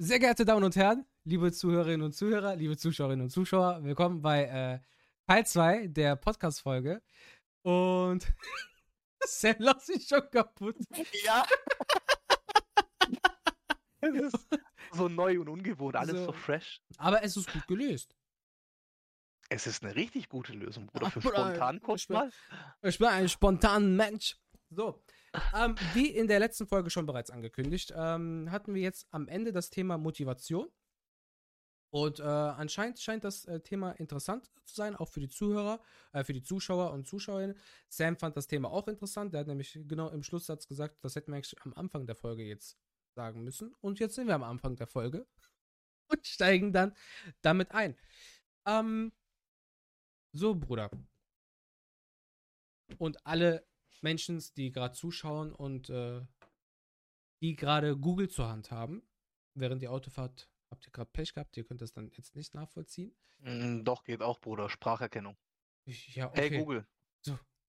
Sehr geehrte Damen und Herren, liebe Zuhörerinnen und Zuhörer, liebe Zuschauerinnen und Zuschauer, willkommen bei äh, Teil 2 der Podcast-Folge. Und Sam lacht sich schon kaputt. Ja. es ist so neu und ungewohnt, alles so, So. fresh. Aber es ist gut gelöst. Es ist eine richtig gute Lösung, Bruder, für ich bin- mal. Ich bin ein spontaner Mensch. So, ähm, wie in der letzten Folge schon bereits angekündigt, ähm, hatten wir jetzt am Ende das Thema Motivation. Und äh, anscheinend scheint das äh, Thema interessant zu sein, auch für die Zuhörer, äh, für die Zuschauer und Zuschauerinnen. Sam fand das Thema auch interessant. Der hat nämlich genau im Schlusssatz gesagt, das hätten wir eigentlich am Anfang der Folge jetzt sagen müssen. Und jetzt sind wir am Anfang der Folge und steigen dann damit ein. Ähm, so, Bruder. Und alle Menschen, die gerade zuschauen und äh, die gerade Google zur Hand haben, während ihr Autofahrt, habt ihr gerade Pech gehabt, ihr könnt das dann jetzt nicht nachvollziehen. Mm, doch, geht auch, Bruder. Spracherkennung. Ich, ja, okay. Hey, Google.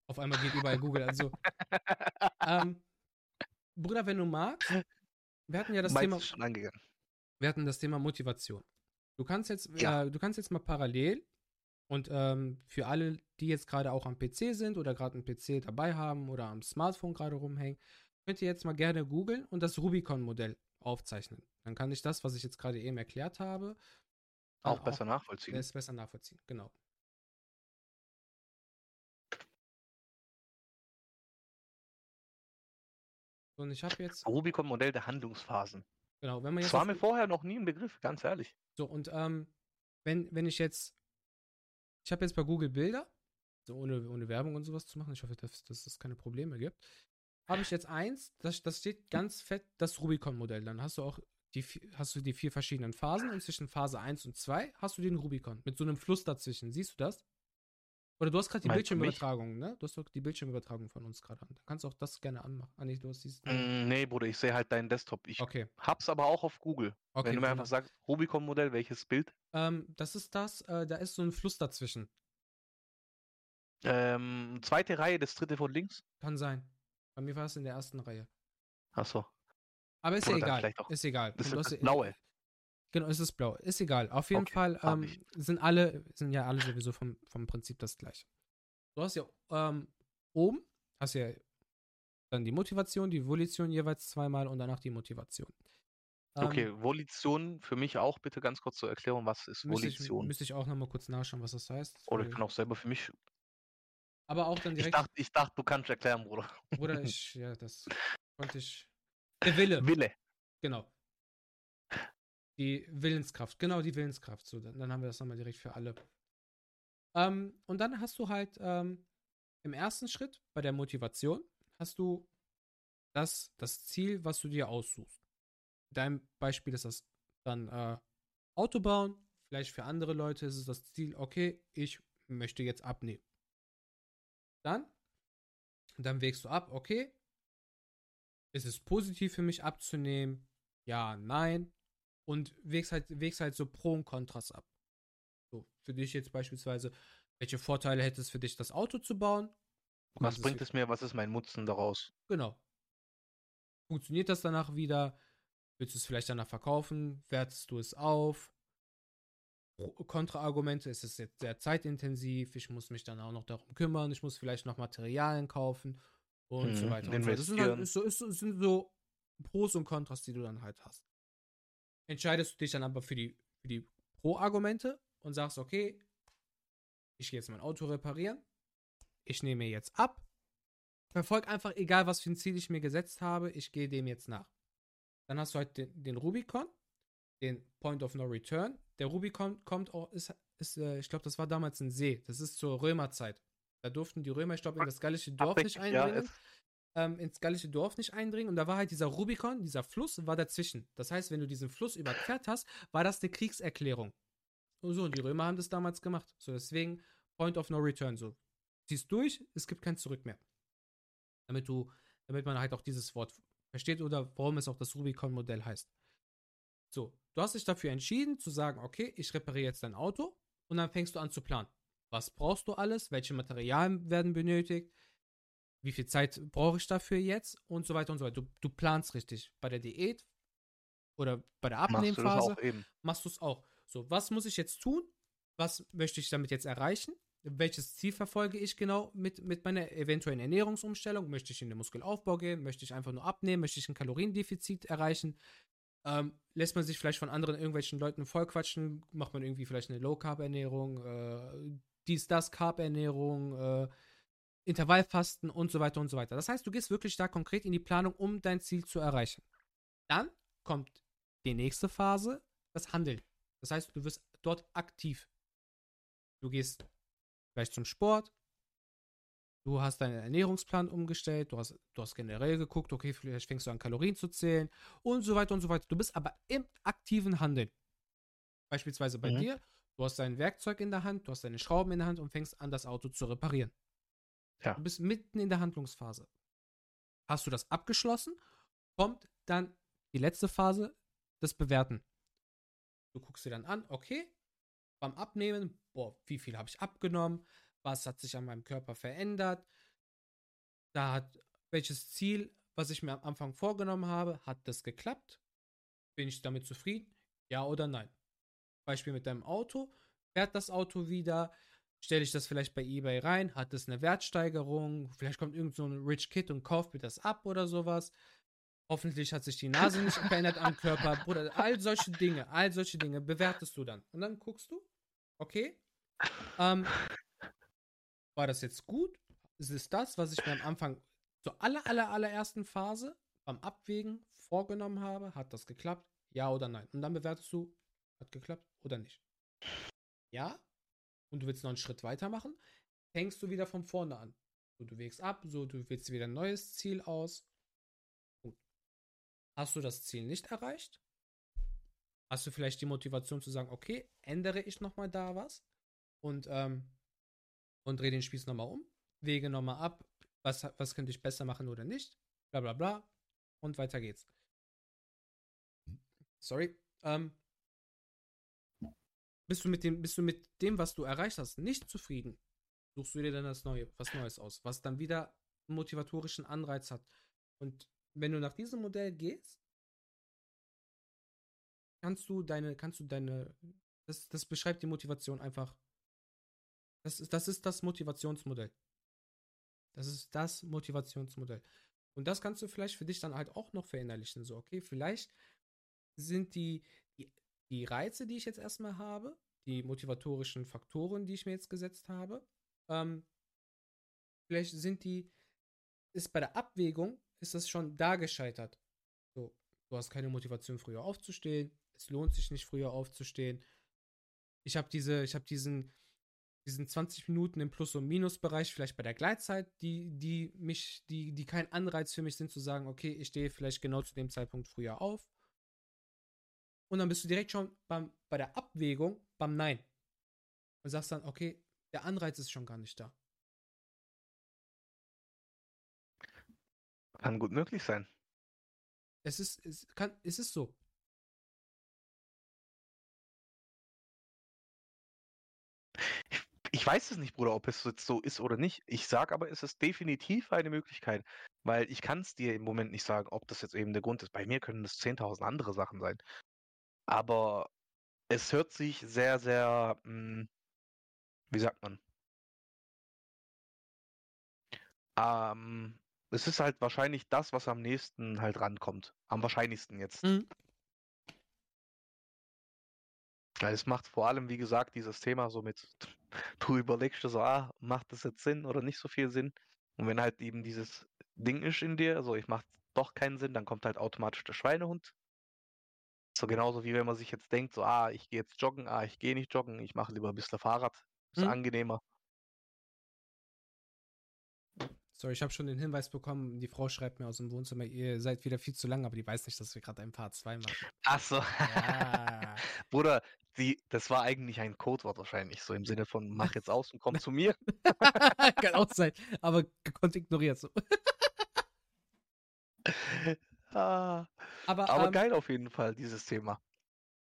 Auf einmal geht überall Google. Also, ähm, Bruder, wenn du magst, wir hatten ja das Meins Thema, schon angegangen. wir hatten das Thema Motivation. Du kannst jetzt, Ja. äh, du kannst jetzt mal parallel und ähm, für alle, die jetzt gerade auch am PC sind oder gerade einen PC dabei haben oder am Smartphone gerade rumhängen, könnt ihr jetzt mal gerne googeln und das Rubicon-Modell aufzeichnen. Dann kann ich das, was ich jetzt gerade eben erklärt habe, Auch besser nachvollziehen. es besser nachvollziehen. Genau. Und ich habe jetzt, Rubicon-Modell der Handlungsphasen. genau, wenn man Das jetzt war auf- mir vorher noch nie ein Begriff, ganz ehrlich. So, und ähm, wenn, wenn ich jetzt, ich habe jetzt bei Google Bilder, so ohne, ohne Werbung und sowas zu machen, ich hoffe, dass, dass es keine Probleme gibt, habe ich jetzt eins, das, das steht ganz fett, das Rubicon-Modell. Dann hast du auch die, hast du die vier verschiedenen Phasen und zwischen Phase 1 und 2 hast du den Rubicon mit so einem Fluss dazwischen. Siehst du das? Oder du hast gerade die? Bildschirmübertragung, ne? Du hast doch die Bildschirmübertragung von uns gerade an. Da kannst du auch das gerne anmachen. Ah, nee, du hast dieses. Mm, nee, Bruder, ich sehe halt deinen Desktop. Ich Okay, hab's aber auch auf Google. okay. Wenn du mir einfach sagst, Rubicon-Modell, welches Bild? ähm, das ist das, äh, da ist so ein Fluss dazwischen. Ähm, zweite Reihe, das dritte von links. Kann sein. Bei mir war es in der ersten Reihe. Achso. Aber ist ja Oder dann egal. Ist egal. Das ist das ja- blaue. Genau, es ist blau. Ist egal. Auf jeden Okay, Fall ähm, ich. sind alle, sind ja alle sowieso vom, vom Prinzip das gleiche. Du hast ja ähm, oben, hast ja dann die Motivation, die Volition jeweils zweimal und danach die Motivation. Ähm, Okay, Volition für mich auch bitte ganz kurz zur Erklärung, was ist Müsste ich, Volition? müsste ich auch nochmal kurz nachschauen, was das heißt. Oder ich kann auch selber für mich. aber auch dann Ich direkt, dachte, ich dachte, du kannst erklären, Bruder. oder ich, ja, das konnte ich. Der Wille. Wille. Genau. Die Willenskraft, genau die Willenskraft. So, dann, dann haben wir das nochmal direkt für alle. Ähm, und dann hast du halt ähm, im ersten Schritt bei der Motivation hast du das, das Ziel, was du dir aussuchst. In deinem Beispiel ist das dann äh, Auto bauen. Vielleicht für andere Leute ist es das Ziel, okay, ich möchte jetzt abnehmen. Dann, dann wägst du ab, okay, ist es positiv für mich abzunehmen? Ja, nein. Und wägst halt, wägst halt so Pro und Kontras ab. So, für dich jetzt beispielsweise, welche Vorteile hätte es für dich, das Auto zu bauen? Was bringt es mir? Was ist mein Nutzen daraus? Genau. Funktioniert das danach wieder? Willst du es vielleicht danach verkaufen? Wertest du es auf? Kontraargumente, ist es jetzt sehr zeitintensiv? Ich muss mich dann auch noch darum kümmern. Ich muss vielleicht noch Materialien kaufen und so Mhm, weiter und so. Das sind, halt, ist so, ist sind so Pros und Kontras, die du dann halt hast. Entscheidest du dich dann aber für die, für die Pro-Argumente und sagst, okay, ich gehe jetzt mein Auto reparieren, ich nehme jetzt ab, verfolg einfach, egal was für ein Ziel ich mir gesetzt habe, ich gehe dem jetzt nach. Dann hast du halt den, den Rubicon, den Point of No Return. Der Rubicon kommt auch, ist, ist äh, ich glaube, das war damals ein See. Das ist zur Römerzeit. Da durften die Römer, ich glaube, in das gallische Dorf nicht ja, eindringen. es- ähm, ins gallische Dorf nicht eindringen. Und da war halt dieser Rubicon, dieser Fluss, war dazwischen. Das heißt, wenn du diesen Fluss überquert hast, war das eine Kriegserklärung. Und so, und die Römer haben das damals gemacht. So, deswegen Point of No Return. So, ziehst durch, es gibt kein Zurück mehr. Damit du, damit man halt auch dieses Wort versteht oder warum es auch das Rubicon-Modell heißt. So, du hast dich dafür entschieden zu sagen, okay, ich repariere jetzt dein Auto und dann fängst du an zu planen. Was brauchst du alles? Welche Materialien werden benötigt? Wie viel Zeit brauche ich dafür jetzt? Und so weiter und so weiter. Du, du planst richtig. Bei der Diät oder bei der Machst du das Abnehmphase auch eben? machst du es auch. So, was muss ich jetzt tun? Was möchte ich damit jetzt erreichen? Welches Ziel verfolge ich genau mit, mit meiner eventuellen Ernährungsumstellung? Möchte ich in den Muskelaufbau gehen? Möchte ich einfach nur abnehmen? Möchte ich ein Kaloriendefizit erreichen? Ähm, lässt man sich vielleicht von anderen irgendwelchen Leuten vollquatschen? Macht man irgendwie vielleicht eine Low-Carb-Ernährung? Äh, dies, das, Carb-Ernährung? Äh, Intervallfasten und so weiter und so weiter. Das heißt, du gehst wirklich da konkret in die Planung, um dein Ziel zu erreichen. Dann kommt die nächste Phase, das Handeln. Das heißt, du wirst dort aktiv. Du gehst vielleicht zum Sport, du hast deinen Ernährungsplan umgestellt, du hast, du hast generell geguckt, okay, vielleicht fängst du an Kalorien zu zählen und so weiter und so weiter. Du bist aber im aktiven Handeln. Beispielsweise bei Mhm. dir, du hast dein Werkzeug in der Hand, du hast deine Schrauben in der Hand und fängst an, das Auto zu reparieren. Ja. Du bist mitten in der Handlungsphase. Hast du das abgeschlossen, kommt dann die letzte Phase, das Bewerten. Du guckst dir dann an, okay, beim Abnehmen, boah, wie viel habe ich abgenommen, was hat sich an meinem Körper verändert, da hat welches Ziel, was ich mir am Anfang vorgenommen habe, hat das geklappt? Bin ich damit zufrieden? Ja oder nein? Beispiel mit deinem Auto, fährt das Auto wieder, stelle ich das vielleicht bei eBay rein, hat es eine Wertsteigerung, vielleicht kommt irgend so ein Rich Kid und kauft mir das ab oder sowas. Hoffentlich hat sich die Nase nicht verändert am Körper. Bruder, all solche Dinge, all solche Dinge bewertest du dann. Und dann guckst du, okay, ähm, war das jetzt gut? Ist es das, was ich mir am Anfang zur aller, aller, allerersten Phase beim Abwägen vorgenommen habe? Hat das geklappt? Ja oder nein? Und dann bewertest du, hat geklappt oder nicht. Ja? Und du willst noch einen Schritt weitermachen? Fängst du wieder von vorne an. So, du wägst ab, so, du wählst wieder ein neues Ziel aus. Gut. Hast du das Ziel nicht erreicht? Hast du vielleicht die Motivation zu sagen, okay, ändere ich nochmal da was? Und, ähm, und drehe den Spieß nochmal um, wege nochmal ab, was, was könnte ich besser machen oder nicht, bla bla bla. Und weiter geht's. Sorry. Ähm, bist du mit dem, bist du mit dem, was du erreicht hast, nicht zufrieden, suchst du dir dann das Neue, was Neues aus, was dann wieder einen motivatorischen Anreiz hat. Und wenn du nach diesem Modell gehst, kannst du deine, kannst du deine, das, das beschreibt die Motivation einfach. Das ist, das ist das Motivationsmodell. Das ist das Motivationsmodell. Und das kannst du vielleicht für dich dann halt auch noch verinnerlichen. So, okay, vielleicht sind die, die, Reize, die ich jetzt erstmal habe, die motivatorischen Faktoren, die ich mir jetzt gesetzt habe, ähm, vielleicht sind die, ist bei der Abwägung, ist das schon da gescheitert. So, du hast keine Motivation, früher aufzustehen. Es lohnt sich nicht, früher aufzustehen. Ich habe diese, ich habe diesen, diesen 20 Minuten im Plus- und Minusbereich, vielleicht bei der Gleitzeit, die, die mich, die, die kein Anreiz für mich sind, zu sagen, okay, ich stehe vielleicht genau zu dem Zeitpunkt früher auf. Und dann bist du direkt schon beim, bei der Abwägung beim Nein. Und sagst dann, okay, der Anreiz ist schon gar nicht da. Kann gut möglich sein. Es ist, es kann, es ist so. Ich weiß es nicht, Bruder, ob es jetzt so ist oder nicht. Ich sage aber, es ist definitiv eine Möglichkeit, weil ich kann es dir im Moment nicht sagen, ob das jetzt eben der Grund ist. Bei mir können es 10.000 andere Sachen sein. Aber es hört sich sehr, sehr, mh, wie sagt man? Ähm, es ist halt wahrscheinlich das, was am nächsten halt rankommt. Am wahrscheinlichsten jetzt. Mhm. Weil es macht vor allem, wie gesagt, dieses Thema so mit, du überlegst dir so, ah, macht das jetzt Sinn oder nicht so viel Sinn? Und wenn halt eben dieses Ding ist in dir, so ich macht doch keinen Sinn, dann kommt halt automatisch der Schweinehund. So genauso wie wenn man sich jetzt denkt, so, ah, ich gehe jetzt joggen, ah, ich gehe nicht joggen, ich mache lieber ein bisschen Fahrrad, ist Mhm. angenehmer. Sorry, ich habe schon den Hinweis bekommen, die Frau schreibt mir aus dem Wohnzimmer, ihr seid wieder viel zu lang, aber die weiß nicht, dass wir gerade ein Part 2 machen. Ach so. Ja. Bruder, die, das war eigentlich ein Codewort wahrscheinlich, so im Sinne von mach jetzt aus und komm zu mir. Kann auch sein, aber gekonnt ignoriert so. Ah, Aber, aber ähm, geil auf jeden Fall, dieses Thema.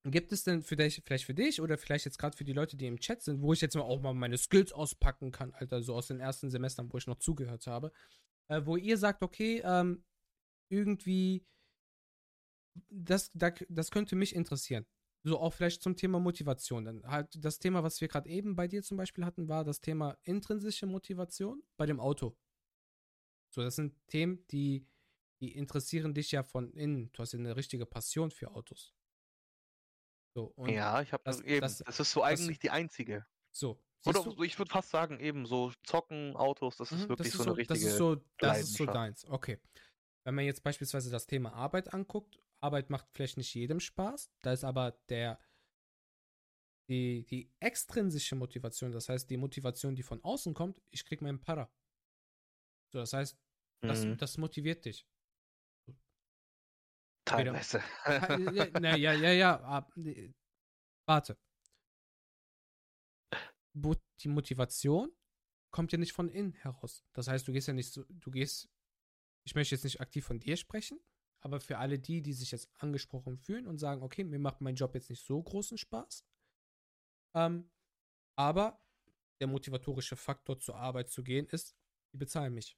gibt es denn für dich, vielleicht für dich oder vielleicht jetzt gerade für die Leute, die im Chat sind, wo ich jetzt mal auch mal meine Skills auspacken kann, Alter, so aus den ersten Semestern, wo ich noch zugehört habe, äh, wo ihr sagt, okay, ähm, irgendwie das, das könnte mich interessieren. So auch vielleicht zum Thema Motivation. Dann halt das Thema, was wir gerade eben bei dir zum Beispiel hatten, war das Thema intrinsische Motivation bei dem Auto. So, das sind Themen, die, die interessieren dich ja von innen. Du hast ja eine richtige Passion für Autos. So, ja, ich habe das, eben. Das, das, ist so eigentlich das, die einzige. So. Oder du? ich würde fast sagen, eben so zocken, Autos, das ist mhm, wirklich das ist so, so eine richtige. Das ist so, das ist so deins. Okay. Wenn man jetzt beispielsweise das Thema Arbeit anguckt, Arbeit macht vielleicht nicht jedem Spaß. Da ist aber der, die, die extrinsische Motivation, das heißt die Motivation, die von außen kommt, ich krieg meinen Para. So, das heißt, das, mhm. das motiviert dich. Teilweise. ja, ja, ja, ja. Warte. Die Motivation kommt ja nicht von innen heraus. Das heißt, du gehst ja nicht so, du gehst, ich möchte jetzt nicht aktiv von dir sprechen, aber für alle die, die sich jetzt angesprochen fühlen und sagen, okay, mir macht mein Job jetzt nicht so großen Spaß, ähm, aber der motivatorische Faktor zur Arbeit zu gehen ist, die bezahlen mich.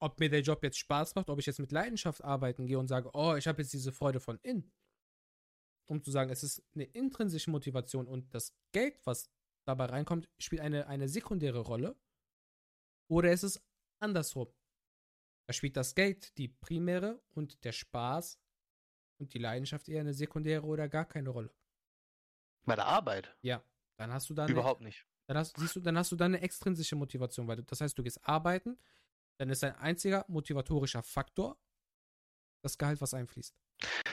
Ob mir der Job jetzt Spaß macht, ob ich jetzt mit Leidenschaft arbeiten gehe und sage, oh, ich habe jetzt diese Freude von innen. Um zu sagen, es ist eine intrinsische Motivation und das Geld, was dabei reinkommt, spielt eine, eine sekundäre Rolle. Oder ist es andersrum? Da spielt das Geld die primäre und der Spaß und die Leidenschaft eher eine sekundäre oder gar keine Rolle. Bei der Arbeit? Ja. Dann hast du dann. Überhaupt nicht. Dann hast, siehst du, dann hast du dann eine extrinsische Motivation, weil du, das heißt, du gehst arbeiten, dann ist dein einziger motivatorischer Faktor das Gehalt, was einfließt.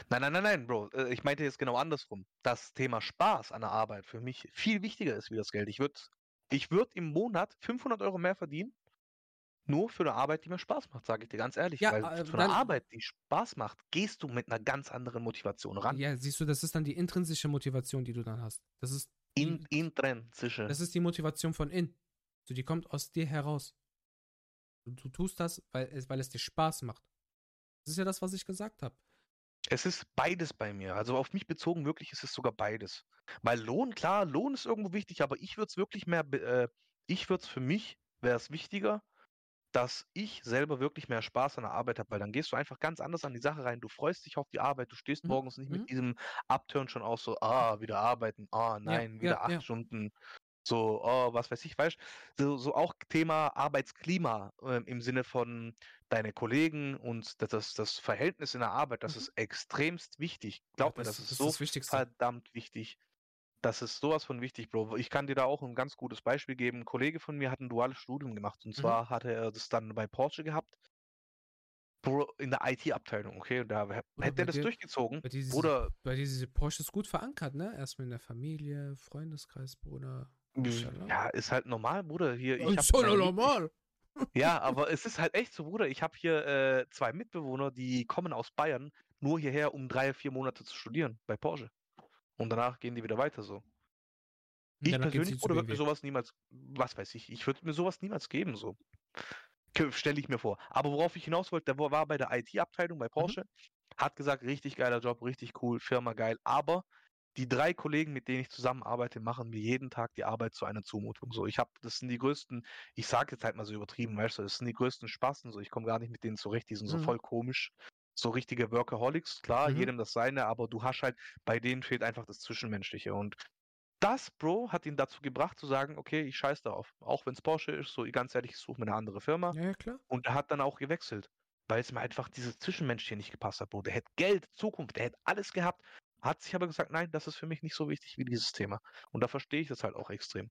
Nein, nein, nein, nein, Bro. Äh, ich meinte jetzt genau andersrum. Das Thema Spaß an der Arbeit für mich viel wichtiger ist wie das Geld. Ich würde ich würd im Monat 500 Euro mehr verdienen, nur für eine Arbeit, die mir Spaß macht, sage ich dir ganz ehrlich. Ja, Weil äh, für eine Arbeit, die Spaß macht, gehst du mit einer ganz anderen Motivation ran. Ja, siehst du, das ist dann die intrinsische Motivation, die du dann hast. Das ist die, In, intrinsische. Das ist die Motivation von innen. So, die kommt aus dir heraus. Du, tust das, weil es, weil es dir Spaß macht. Das ist ja das, was ich gesagt habe. Es ist beides bei mir. Also auf mich bezogen wirklich ist es sogar beides. Weil Lohn, klar, Lohn ist irgendwo wichtig, aber ich würde es wirklich mehr, äh, ich würde es für mich, wäre es wichtiger, dass ich selber wirklich mehr Spaß an der Arbeit habe, weil dann gehst du einfach ganz anders an die Sache rein. Du freust dich auf die Arbeit, du stehst mhm. morgens nicht mhm. mit diesem Abturn schon aus, so, ah, wieder arbeiten, ah, nein, ja, wieder ja, acht ja. Stunden, so, oh, was weiß ich, weißt so, so auch Thema Arbeitsklima äh, im Sinne von deine Kollegen und das, das Verhältnis in der Arbeit, das mhm. ist extremst wichtig. Glaub mir, das, das ist so das verdammt wichtig. Das ist sowas von wichtig, Bro. Ich kann dir da auch ein ganz gutes Beispiel geben. Ein Kollege von mir hat ein duales Studium gemacht. Und mhm. zwar hatte er das dann bei Porsche gehabt. Bro, in der IT-Abteilung, okay? Und da hätte er das dir, durchgezogen. Bei dir, Bruder, bei dir diese Porsche ist gut verankert, ne? Erstmal in der Familie, Freundeskreis, Bruder. Ja, ist halt normal, Bruder. Hier, ich ist schon normal. Ja, aber es ist halt echt so, Bruder. Ich habe hier äh, zwei Mitbewohner, die kommen aus Bayern, nur hierher, um drei, vier Monate zu studieren bei Porsche. Und danach gehen die wieder weiter so. Ich persönlich würde mir sowas niemals, was weiß ich, ich würde mir sowas niemals geben, so. Stelle ich mir vor. Aber worauf ich hinaus wollte, der war bei der IT-Abteilung bei mhm. Porsche, mhm. hat gesagt, richtig geiler Job, richtig cool, Firma geil, aber die drei Kollegen, mit denen ich zusammenarbeite, machen mir jeden Tag die Arbeit zu einer Zumutung. So, ich habe, das sind die größten, ich sage jetzt halt mal so übertrieben, weißt du, das sind die größten Spasten, so, ich komme gar nicht mit denen zurecht, die sind mhm. so voll komisch so richtige Workaholics, klar, mhm. jedem das seine, aber du hast halt, bei denen fehlt einfach das Zwischenmenschliche. Und das, Bro, hat ihn dazu gebracht zu sagen, okay, ich scheiß darauf. Auch wenn es Porsche ist, so ganz ehrlich, ich suche mir eine andere Firma. Ja, klar. Und er hat dann auch gewechselt, weil es mir einfach dieses Zwischenmenschliche nicht gepasst hat, Bro. Der hätte Geld, Zukunft, der hätte alles gehabt, hat sich aber gesagt, nein, das ist für mich nicht so wichtig wie dieses Thema. Und da verstehe ich das halt auch extrem.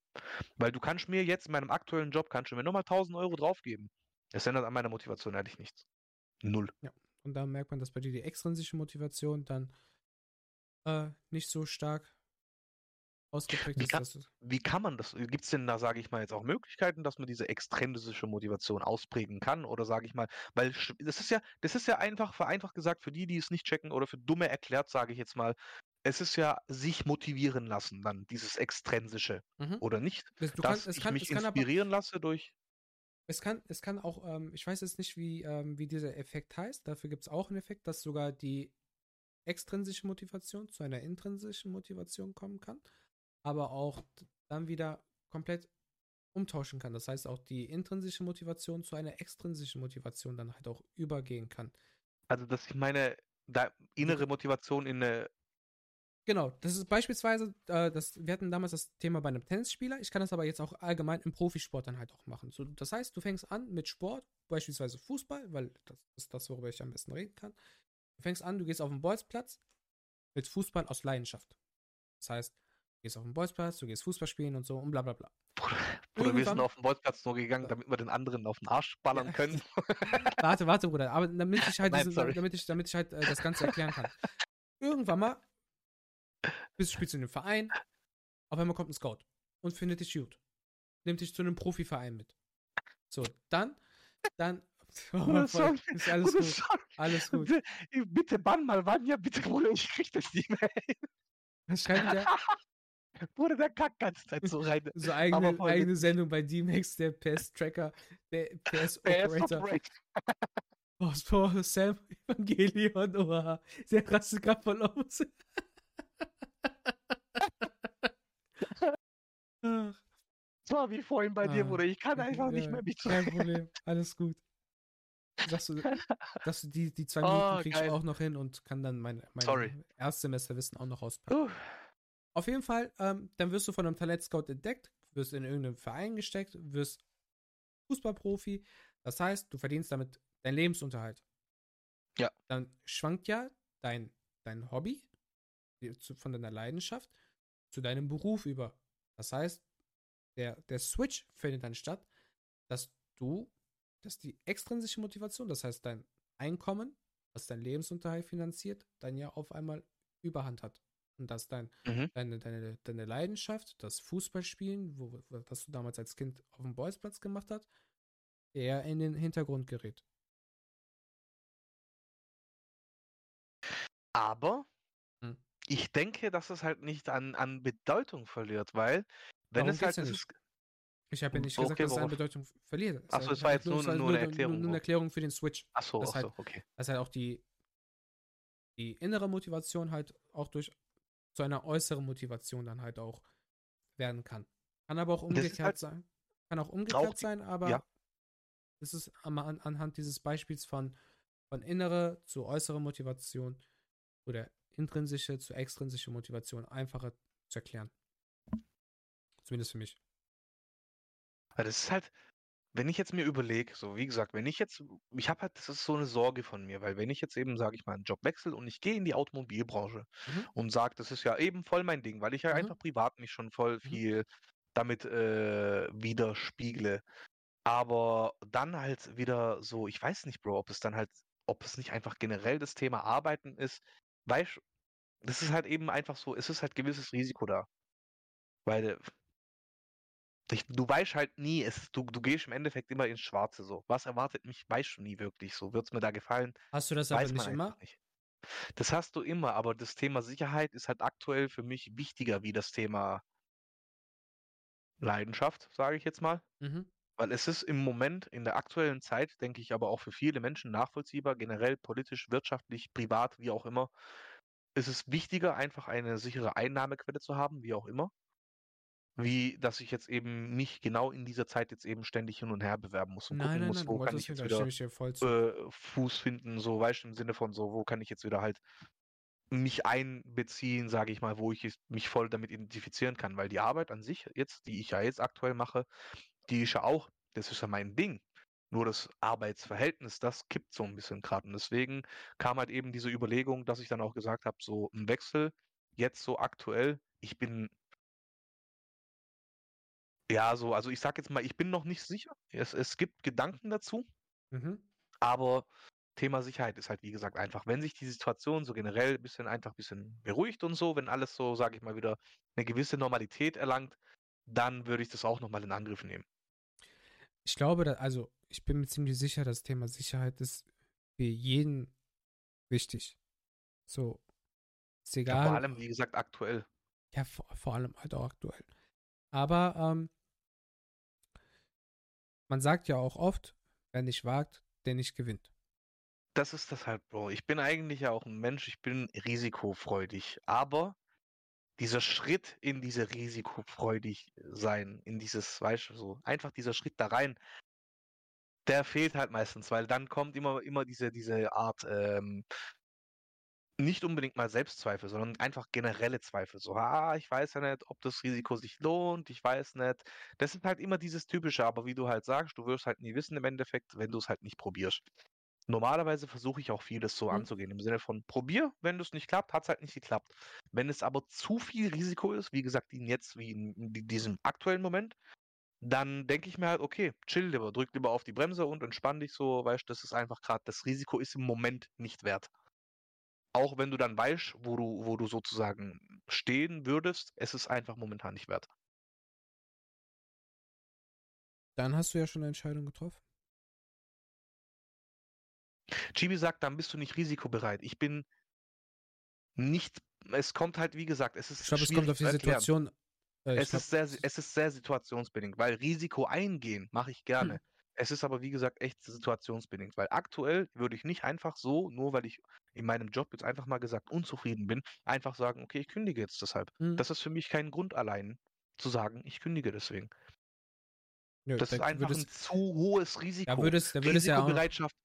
Weil du kannst mir jetzt in meinem aktuellen Job, kannst du mir nochmal 1000 Euro draufgeben. Das ändert an meiner Motivation ehrlich nichts. Null. Ja. Und da merkt man, dass bei dir die extrinsische Motivation dann äh, nicht so stark ausgeprägt wie kann, ist. Wie kann man das? Gibt es denn da, sage ich mal, jetzt auch Möglichkeiten, dass man diese extrinsische Motivation ausprägen kann? Oder sage ich mal, weil das ist ja, das ist ja einfach, vereinfacht gesagt, für die, die es nicht checken oder für Dumme erklärt, sage ich jetzt mal, es ist ja sich motivieren lassen, dann dieses Extrinsische, mhm. oder nicht? Du dass kann, ich kann, mich inspirieren aber, lasse durch es kann, es kann auch, ähm, ich weiß jetzt nicht, wie, ähm, wie dieser Effekt heißt. Dafür gibt es auch einen Effekt, dass sogar die extrinsische Motivation zu einer intrinsischen Motivation kommen kann, aber auch dann wieder komplett umtauschen kann. Das heißt, auch die intrinsische Motivation zu einer extrinsischen Motivation dann halt auch übergehen kann. Also, dass ich meine, innere Motivation in eine. Genau, das ist beispielsweise, äh, das, wir hatten damals das Thema bei einem Tennisspieler, ich kann das aber jetzt auch allgemein im Profisport dann halt auch machen. So, das heißt, du fängst an mit Sport, beispielsweise Fußball, weil das ist das, worüber ich am besten reden kann. Du fängst an, du gehst auf den Bolzplatz mit Fußball aus Leidenschaft. Das heißt, gehst auf den Bolzplatz, du gehst Fußball spielen und so und bla bla bla. Bruder, wir sind auf den Bolzplatz nur gegangen, damit wir den anderen auf den Arsch ballern Ja. können. Warte, warte, Bruder. Aber damit ich halt, Nein, diese, sorry. damit ich, damit ich halt äh, das Ganze erklären kann. Irgendwann mal bist, spielst du in einem Verein, auf einmal kommt ein Scout und findet dich gut. Nimmt dich zu einem Profiverein mit. So, dann, dann. Oh, sorry. ist alles gut. sorry. Alles gut. Bitte, bann mal Vanya, bitte, Bruder, ich krieg das nicht mehr. Was schreibt der? Bruder, der kackt ganze Zeit so rein. So eigene, eigene Sendung bei D-Max, der PS-Tracker, der PS PS-Operator. Operator. Oh, so, Sam Evangelion, oha. Der aus. Ach, Das war wie vorhin bei dir, Ah, Bruder. Ich kann einfach nicht ja, mehr mich Kein Problem, alles gut. Sagst du, sagst du die, die zwei Oh, Minuten krieg ich geil. auch noch hin und kann dann mein, mein. Erstsemesterwissen auch noch rauspacken. Uh, Auf jeden Fall, ähm, dann wirst du von einem Talentscout entdeckt, wirst in irgendeinen Verein gesteckt, wirst Fußballprofi. Das heißt, du verdienst damit deinen Lebensunterhalt. Ja. Dann schwankt ja dein, dein Hobby von deiner Leidenschaft zu deinem Beruf über. Das heißt, der, der Switch findet dann statt, dass du, dass die extrinsische Motivation, das heißt dein Einkommen, was dein Lebensunterhalt finanziert, dann ja auf einmal Überhand hat. Und dass dein mhm. deine, deine, deine Leidenschaft, das Fußballspielen, wo, was du damals als Kind auf dem Bolzplatz gemacht hast, eher in den Hintergrund gerät. Aber Hm. ich denke, dass es halt nicht an, an Bedeutung verliert, weil wenn Darum es halt ja ist, Ich habe ja nicht Okay, gesagt, dass es an? Bedeutung verliert. Ach so, halt es war jetzt nur- es war nur eine Erklärung, Nur, eine Erklärung für den Switch. ach so, das ach halt- okay. Dass halt auch die, die innere Motivation halt auch durch zu einer äußeren Motivation dann halt auch werden kann. Kann aber auch umgekehrt halt sein. Kann auch umgekehrt sein, aber ja. es ist an, anhand dieses Beispiels von, von innere zu äußere Motivation oder intrinsische zu extrinsische Motivation einfacher zu erklären. Zumindest für mich. Das ist halt, wenn ich jetzt mir überlege, so wie gesagt, wenn ich jetzt, ich habe halt, das ist so eine Sorge von mir, weil wenn ich jetzt eben, sage ich mal, einen Job wechsle und ich gehe in die Automobilbranche Mhm. und sage, das ist ja eben voll mein Ding, weil ich ja Mhm. einfach privat mich schon voll Mhm. viel damit äh, widerspiegle. Aber dann halt wieder so, ich weiß nicht, Bro, ob es dann halt, ob es nicht einfach generell das Thema Arbeiten ist, weißt das ist halt eben einfach so, es ist halt gewisses Risiko da. Weil du weißt halt nie, es, du, du gehst im Endeffekt immer ins Schwarze so. Was erwartet mich, weißt du nie wirklich so. Wird es mir da gefallen? Hast du das aber nicht immer? nicht. Das hast du immer, aber das Thema Sicherheit ist halt aktuell für mich wichtiger wie das Thema Leidenschaft, sage ich jetzt mal. Mhm. Weil es ist im Moment, in der aktuellen Zeit, denke ich, aber auch für viele Menschen nachvollziehbar, generell politisch, wirtschaftlich, privat, wie auch immer, ist es wichtiger, einfach eine sichere Einnahmequelle zu haben, wie auch immer, wie dass ich jetzt eben mich genau in dieser Zeit jetzt eben ständig hin und her bewerben muss und Nein, gucken nein, muss, wo kann ich jetzt wieder ich äh, Fuß finden, so weißt du, im Sinne von so, wo kann ich jetzt wieder halt mich einbeziehen, sage ich mal, wo ich mich voll damit identifizieren kann, weil die Arbeit an sich jetzt, die ich ja jetzt aktuell mache, die ist ja auch, das ist ja mein Ding. Nur das Arbeitsverhältnis, das kippt so ein bisschen gerade. Und deswegen kam halt eben diese Überlegung, dass ich dann auch gesagt habe, so ein Wechsel, jetzt so aktuell, ich bin, ja, so, also ich sag jetzt mal, ich bin noch nicht sicher. Es, es gibt Gedanken dazu, Mhm. aber Thema Sicherheit ist halt, wie gesagt, einfach, wenn sich die Situation so generell ein bisschen einfach ein bisschen beruhigt und so, wenn alles so, sage ich mal, wieder eine gewisse Normalität erlangt, dann würde ich das auch nochmal in Angriff nehmen. Ich glaube, da, also ich bin mir ziemlich sicher, das Thema Sicherheit ist für jeden wichtig. So, ist Ja, egal. vor allem, wie gesagt, aktuell. Ja, vor, vor allem halt auch aktuell. Aber ähm, man sagt ja auch oft, wer nicht wagt, der nicht gewinnt. Das ist das halt, Bro. Ich bin eigentlich ja auch ein Mensch, ich bin risikofreudig, aber dieser Schritt in diese risikofreudig sein, in dieses, weißt du, so, einfach dieser Schritt da rein, der fehlt halt meistens, weil dann kommt immer, immer diese, diese Art, ähm, nicht unbedingt mal Selbstzweifel, sondern einfach generelle Zweifel. So, ah, ich weiß ja nicht, ob das Risiko sich lohnt, ich weiß nicht. Das ist halt immer dieses Typische, aber wie du halt sagst, du wirst halt nie wissen im Endeffekt, wenn du es halt nicht probierst. Normalerweise versuche ich auch vieles so Mhm. anzugehen, im Sinne von probier, wenn es nicht klappt, hat es halt nicht geklappt. Wenn es aber zu viel Risiko ist, wie gesagt, in jetzt, wie in, diesem aktuellen Moment, dann denke ich mir halt, okay, chill lieber, drück lieber auf die Bremse und entspann dich so, weißt das ist einfach gerade, das Risiko ist im Moment nicht wert. Auch wenn du dann weißt, wo du, wo du sozusagen stehen würdest, es ist einfach momentan nicht wert. Dann hast du ja schon eine Entscheidung getroffen. Chibi sagt, dann bist du nicht risikobereit. Ich bin nicht, es kommt halt, wie gesagt, es ist Ich glaube, es kommt auf die. Situation. Äh, Es glaub, ist, sehr, es ist sehr situationsbedingt, weil Risiko eingehen mache ich gerne. Hm. Es ist aber, wie gesagt, echt situationsbedingt, weil aktuell würde ich nicht einfach so, nur weil ich in meinem Job jetzt einfach mal gesagt unzufrieden bin, einfach sagen, okay, ich kündige jetzt deshalb. Hm. Das ist für mich kein Grund allein zu sagen, ich kündige deswegen. nö, Das da ist einfach würdest- ein zu hohes Risiko. Da würdest, da würdest ja. Risikobereitschaft,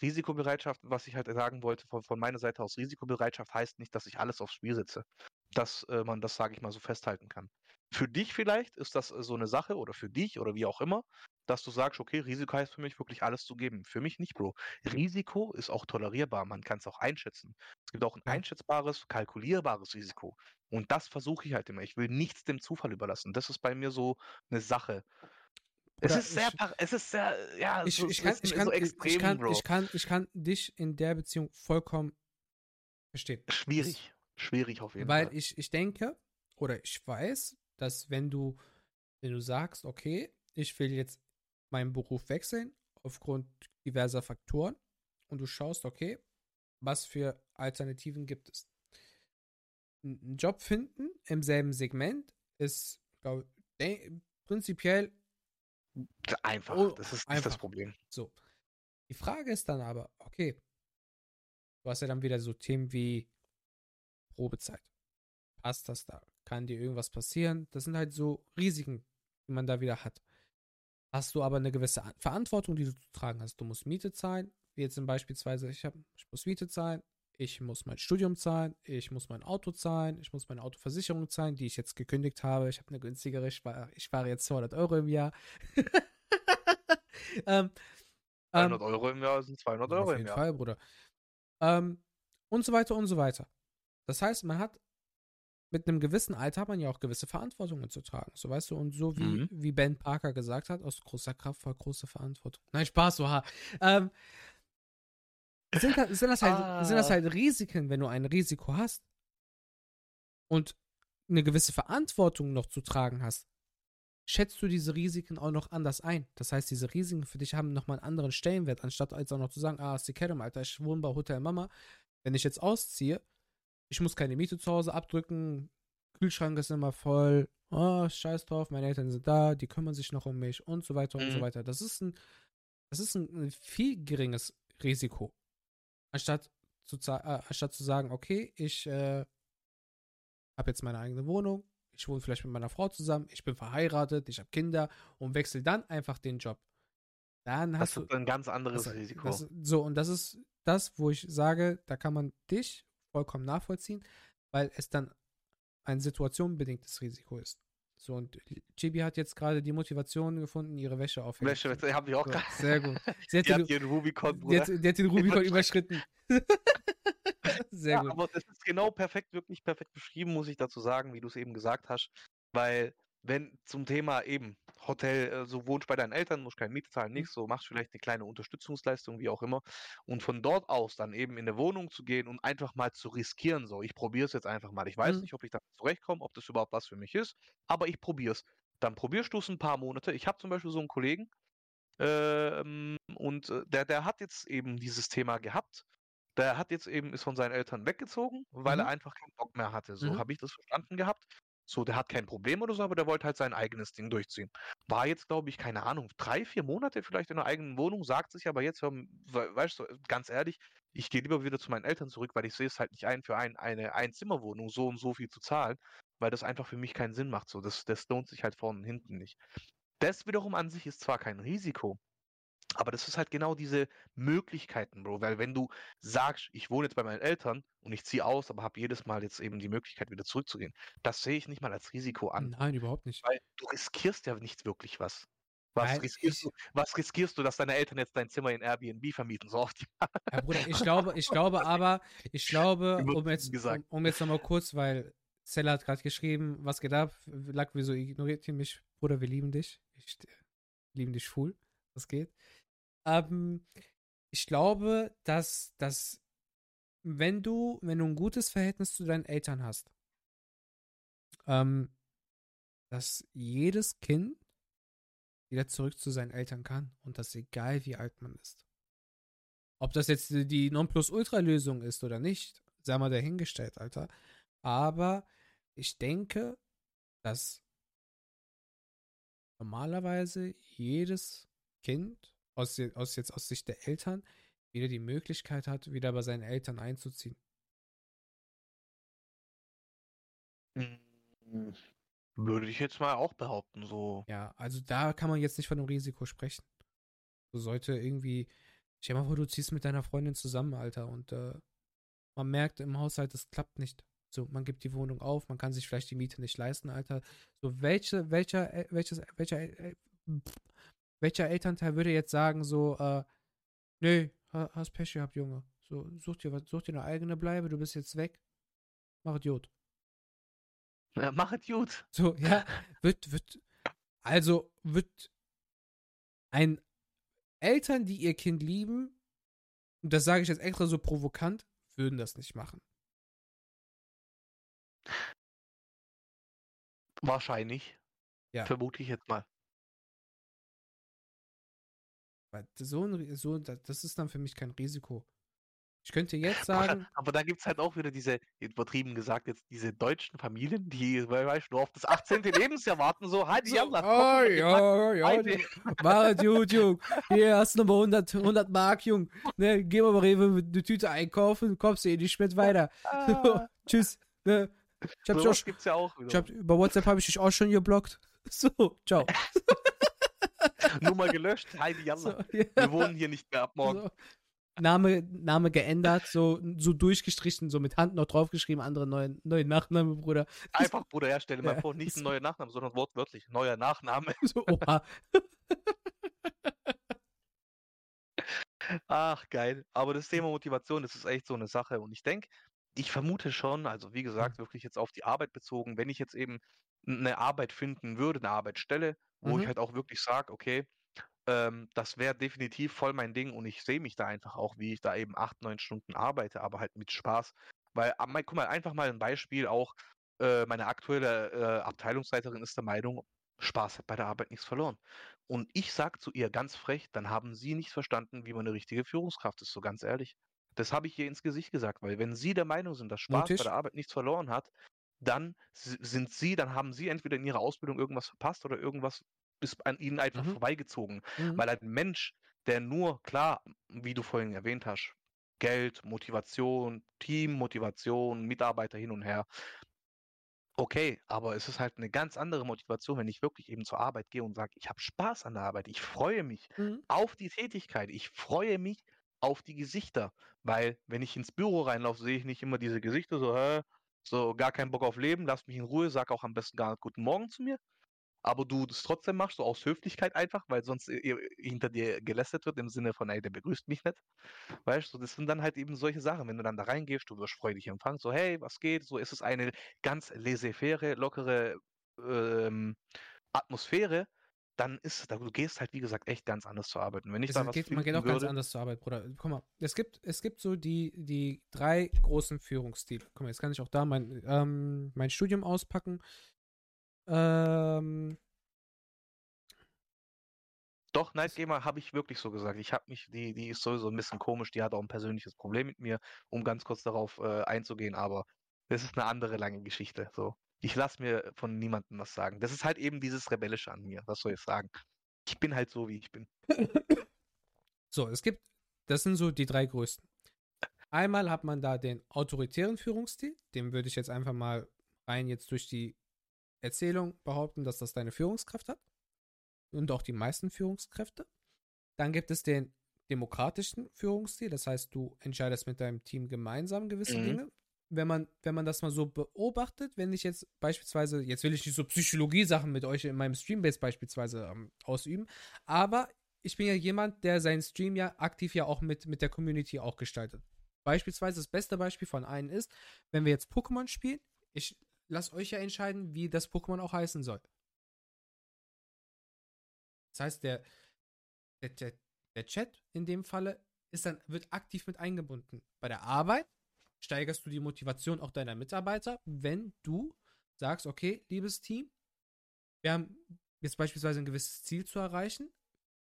Risikobereitschaft, was ich halt sagen wollte von, von meiner Seite aus, Risikobereitschaft heißt nicht, dass ich alles aufs Spiel setze. Dass äh, man das, sage ich mal, so festhalten kann. Für dich vielleicht ist das äh, so eine Sache oder für dich oder wie auch immer, dass du sagst, okay, Risiko heißt für mich wirklich alles zu geben. Für mich nicht, Bro. Risiko ist auch tolerierbar, man kann es auch einschätzen. Es gibt auch ein einschätzbares, kalkulierbares Risiko. Und das versuche ich halt immer. Ich will nichts dem Zufall überlassen. Das ist bei mir so eine Sache. Es Bruder, ist sehr, ich- es ist sehr, ja, Ich, so, ich, es kann, ich, so kann, ich, extrem, ich, kann, Bro. ich, kann, ich kann dich in der Beziehung vollkommen verstehen. Schwierig. Schwierig auf jeden Weil Fall. ich, ich denke, oder ich weiß, dass wenn du, wenn du sagst, okay, ich will jetzt meinen Beruf wechseln, aufgrund diverser Faktoren, und du schaust, okay, was für Alternativen gibt es. Einen Job finden im selben Segment ist, glaube ich, prinzipiell Einfach. Oh, das ist einfach. das Problem. So. Die Frage ist dann aber, okay, du hast ja dann wieder so Themen wie Probezeit. Passt das da? Kann dir irgendwas passieren? Das sind halt so Risiken, die man da wieder hat. Hast du aber eine gewisse An- Verantwortung, die du zu tragen hast. Du musst Miete zahlen, wie jetzt zum beispielsweise, ich, hab, ich muss Miete zahlen, ich muss mein Studium zahlen, ich muss mein Auto zahlen, ich muss meine Autoversicherung zahlen, die ich jetzt gekündigt habe. Ich habe eine günstigere, ich, war, ich fahre jetzt 200 Euro im Jahr. ähm, 200 Euro im Jahr sind 200 ja, Euro Auf im jeden Jahr. Fall, Bruder. Ähm, und so weiter und so weiter. Das heißt, man hat mit einem gewissen Alter hat man ja auch gewisse Verantwortungen zu tragen. So weißt du, und so wie, Mhm. wie Ben Parker gesagt hat, aus großer Kraft vor große Verantwortung. Nein, Spaß, so ha. Ähm, sind, das- sind, das halt, sind das Ah. halt Risiken, wenn du ein Risiko hast und eine gewisse Verantwortung noch zu tragen hast, schätzt du diese Risiken auch noch anders ein. Das heißt, diese Risiken für dich haben nochmal einen anderen Stellenwert, anstatt als auch noch zu sagen, ah, Sikerum, Alter, ich wohne bei Hotel Mama. Wenn ich jetzt ausziehe, ich muss keine Miete zu Hause abdrücken, Kühlschrank ist immer voll, oh, scheiß drauf, meine Eltern sind da, die kümmern sich noch um mich und so weiter und so Mhm. weiter. Das ist ein, das ist ein, ein viel geringes Risiko. Anstatt zu, äh, anstatt zu sagen, okay, ich äh, habe jetzt meine eigene Wohnung, ich wohne vielleicht mit meiner Frau zusammen, ich bin verheiratet, ich habe Kinder und wechsle dann einfach den Job. Dann Das hast du ist ein ganz anderes das- Risiko. Das, so, und das ist das, wo ich sage, da kann man dich vollkommen nachvollziehen, weil es dann ein situationenbedingtes Risiko ist. So, und Chibi hat jetzt gerade die Motivation gefunden, ihre Wäsche aufhängen. Wäsche, habe ich auch So, gerade. sehr gut. Sie hat, Die den, hat ihren Rubicon, die, hat, die hat den Rubicon überschritten. sehr ja, gut. aber das ist genau perfekt, wirklich perfekt beschrieben, muss ich dazu sagen, wie du es eben gesagt hast. Weil, wenn zum Thema eben Hotel, äh, so wohnst bei deinen Eltern, musst keine Miete zahlen, Mhm. nichts, so machst vielleicht eine kleine Unterstützungsleistung, wie auch immer. Und von dort aus dann eben in eine Wohnung zu gehen und einfach mal zu riskieren, so, ich probiere es jetzt einfach mal. Ich weiß Mhm. nicht, ob ich da zurechtkomme, ob das überhaupt was für mich ist, aber ich probiere es. Dann probierst du es ein paar Monate. Ich habe zum Beispiel so einen Kollegen, ähm, und äh, der, der hat jetzt eben dieses Thema gehabt. Der hat jetzt eben, ist von seinen Eltern weggezogen, weil er Mhm. einfach keinen Bock mehr hatte. So Mhm. habe ich das verstanden gehabt. So, der hat kein Problem oder so, aber der wollte halt sein eigenes Ding durchziehen. War jetzt, glaube ich, keine Ahnung, drei, vier Monate vielleicht in der eigenen Wohnung, sagt sich aber jetzt, we- weißt du, ganz ehrlich, ich gehe lieber wieder zu meinen Eltern zurück, weil ich sehe es halt nicht ein, für ein, eine Einzimmerwohnung so und so viel zu zahlen, weil das einfach für mich keinen Sinn macht. So, das, das lohnt sich halt vorne und hinten nicht. Das wiederum an sich ist zwar kein Risiko, Aber das ist halt genau diese Möglichkeiten, Bro. Weil wenn du sagst, ich wohne jetzt bei meinen Eltern und ich ziehe aus, aber habe jedes Mal jetzt eben die Möglichkeit, wieder zurückzugehen, das sehe ich nicht mal als Risiko an. Nein, überhaupt nicht. Weil du riskierst ja nicht wirklich was. Was Nein, riskierst ich- du, was riskierst du, dass deine Eltern jetzt dein Zimmer in Airbnb vermieten? So oft. Ja, Bruder, ich glaube, ich glaube aber, ich glaube, um jetzt, um, um jetzt nochmal kurz, weil Stella hat gerade geschrieben, was geht ab? Lack, wieso ignoriert ihr mich? Bruder, wir lieben dich. Ich äh, lieben dich schwul. Was geht? Ähm, ich glaube, dass, dass wenn du, wenn du ein gutes Verhältnis zu deinen Eltern hast, ähm, dass jedes Kind wieder zurück zu seinen Eltern kann und das egal wie alt man ist. Ob das jetzt die Nonplusultra-Lösung ist oder nicht, sei mal dahingestellt, Alter. Aber ich denke, dass normalerweise jedes Kind aus, aus jetzt aus Sicht der Eltern wieder die Möglichkeit hat, wieder bei seinen Eltern einzuziehen. Mm, Würde ich jetzt mal auch behaupten, so. Ja, also da kann man jetzt nicht von einem Risiko sprechen. So sollte irgendwie, stell mal vor, du ziehst mit deiner Freundin zusammen, Alter, und äh, man merkt im Haushalt, es klappt nicht. So, man gibt die Wohnung auf, man kann sich vielleicht die Miete nicht leisten, Alter. So, welche, welcher, El- welches, welcher, El- pff, welcher Elternteil würde jetzt sagen, so, äh, nee, ha- hast Pech gehabt, Junge. So, such dir was, such dir eine eigene Bleibe, du bist jetzt weg. Mach Idiot. Ja, mach gut. So, ja, wird, wird, also wird ein Eltern, die ihr Kind lieben, und das sage ich jetzt extra so provokant, würden das nicht machen. Wahrscheinlich. Ja. Vermute ich jetzt mal. So ein, so, das ist dann für mich kein Risiko. Ich könnte jetzt sagen, Aber da gibt es halt auch wieder diese, übertrieben gesagt, jetzt diese deutschen Familien, die, we- weißt du, nur auf das 18. Lebensjahr warten, so, halt, so, oh, ja, ja, Heide. mach gut, Jung. Hier hast du nochmal 100, 100 Mark, Jung. Ne, geh mal Rewe mit eine Tüte einkaufen, kommst du eh nicht mit weiter. Ah, Tschüss. Ne? Ich hab dich auch gibt's ja auch wieder. Ich hab, über WhatsApp habe ich dich auch schon geblockt. So, ciao. Nummer gelöscht, Heidi, yalla. So, ja. Wir wohnen hier nicht mehr ab morgen. So. Name, Name geändert, so, so durchgestrichen, so mit Hand noch draufgeschrieben, andere neuen neue Nachname, Bruder. Einfach, Bruder, ja, stell dir mal Ja, vor, nicht ein neuer Nachname, sondern wortwörtlich, neuer Nachname. So, oha. Ach, geil. Aber das Thema Motivation, das ist echt so eine Sache. Und ich denke, ich vermute schon, also wie gesagt, wirklich jetzt auf die Arbeit bezogen, wenn ich jetzt eben eine Arbeit finden würde, eine Arbeitsstelle, wo Mhm. ich halt auch wirklich sage, okay, ähm, das wäre definitiv voll mein Ding und ich sehe mich da einfach auch, wie ich da eben acht, neun Stunden arbeite, aber halt mit Spaß. Weil, ah, guck mal, einfach mal ein Beispiel auch, äh, meine aktuelle äh, Abteilungsleiterin ist der Meinung, Spaß hat bei der Arbeit nichts verloren. Und ich sag zu ihr ganz frech, dann haben Sie nicht verstanden, wie man eine richtige Führungskraft ist, so ganz ehrlich. Das habe ich ihr ins Gesicht gesagt, weil wenn Sie der Meinung sind, dass Spaß Mutig. bei der Arbeit nichts verloren hat, dann sind Sie, dann haben Sie entweder in Ihrer Ausbildung irgendwas verpasst oder irgendwas ist an Ihnen einfach Mhm. vorbeigezogen. Mhm. Weil ein Mensch, der nur, klar, wie du vorhin erwähnt hast, Geld, Motivation, Team, Motivation, Mitarbeiter hin und her. Okay, aber es ist halt eine ganz andere Motivation, wenn ich wirklich eben zur Arbeit gehe und sage, ich habe Spaß an der Arbeit, ich freue mich Mhm. auf die Tätigkeit, ich freue mich auf die Gesichter, weil wenn ich ins Büro reinlaufe, sehe ich nicht immer diese Gesichter so, hä, so gar keinen Bock auf Leben, lass mich in Ruhe, sag auch am besten gar nicht guten Morgen zu mir. Aber du das trotzdem machst, so aus Höflichkeit einfach, weil sonst hinter dir gelästert wird im Sinne von, ey, der begrüßt mich nicht. Weißt du, das sind dann halt eben solche Sachen, wenn du dann da reingehst, du wirst freudig empfangen, so, hey, was geht? So ist es eine ganz laissez-faire, lockere ähm, Atmosphäre, dann ist, da- du gehst halt, wie gesagt, echt ganz anders zur Arbeit. Und wenn ich Es da was geht, man geht auch ganz würde, anders zur Arbeit, Bruder. Guck mal, es gibt, es gibt so die, die drei großen Führungsstile. Guck mal, jetzt kann ich auch da mein, ähm, mein Studium auspacken. Ähm, Doch, Neidgamer habe ich wirklich so gesagt. Ich habe mich, die, die ist sowieso ein bisschen komisch, die hat auch ein persönliches Problem mit mir, um ganz kurz darauf äh, einzugehen, aber das ist eine andere lange Geschichte. So. Ich lasse mir von niemandem was sagen. Das ist halt eben dieses Rebellische an mir, was soll ich sagen? Ich bin halt so, wie ich bin. so, es gibt, das sind so die drei größten. Einmal hat man da den autoritären Führungsstil, den würde ich jetzt einfach mal rein jetzt durch die Erzählung behaupten, dass das deine Führungskraft hat. Und auch die meisten Führungskräfte. Dann gibt es den demokratischen Führungsstil, das heißt, du entscheidest mit deinem Team gemeinsam gewisse Mhm. Dinge. Wenn man, wenn man das mal so beobachtet, wenn ich jetzt beispielsweise, jetzt will ich nicht so Psychologie-Sachen mit euch in meinem Streambase beispielsweise ähm, ausüben, aber ich bin ja jemand, der seinen Stream ja aktiv ja auch mit, mit der Community auch gestaltet. Beispielsweise das beste Beispiel von allen ist, wenn wir jetzt Pokémon spielen, ich lasse euch ja entscheiden, wie das Pokémon auch heißen soll. Das heißt, der, der, der, der Chat in dem Falle ist dann, wird aktiv mit eingebunden. Bei der Arbeit steigerst du die Motivation auch deiner Mitarbeiter, wenn du sagst, okay, liebes Team, wir haben jetzt beispielsweise ein gewisses Ziel zu erreichen.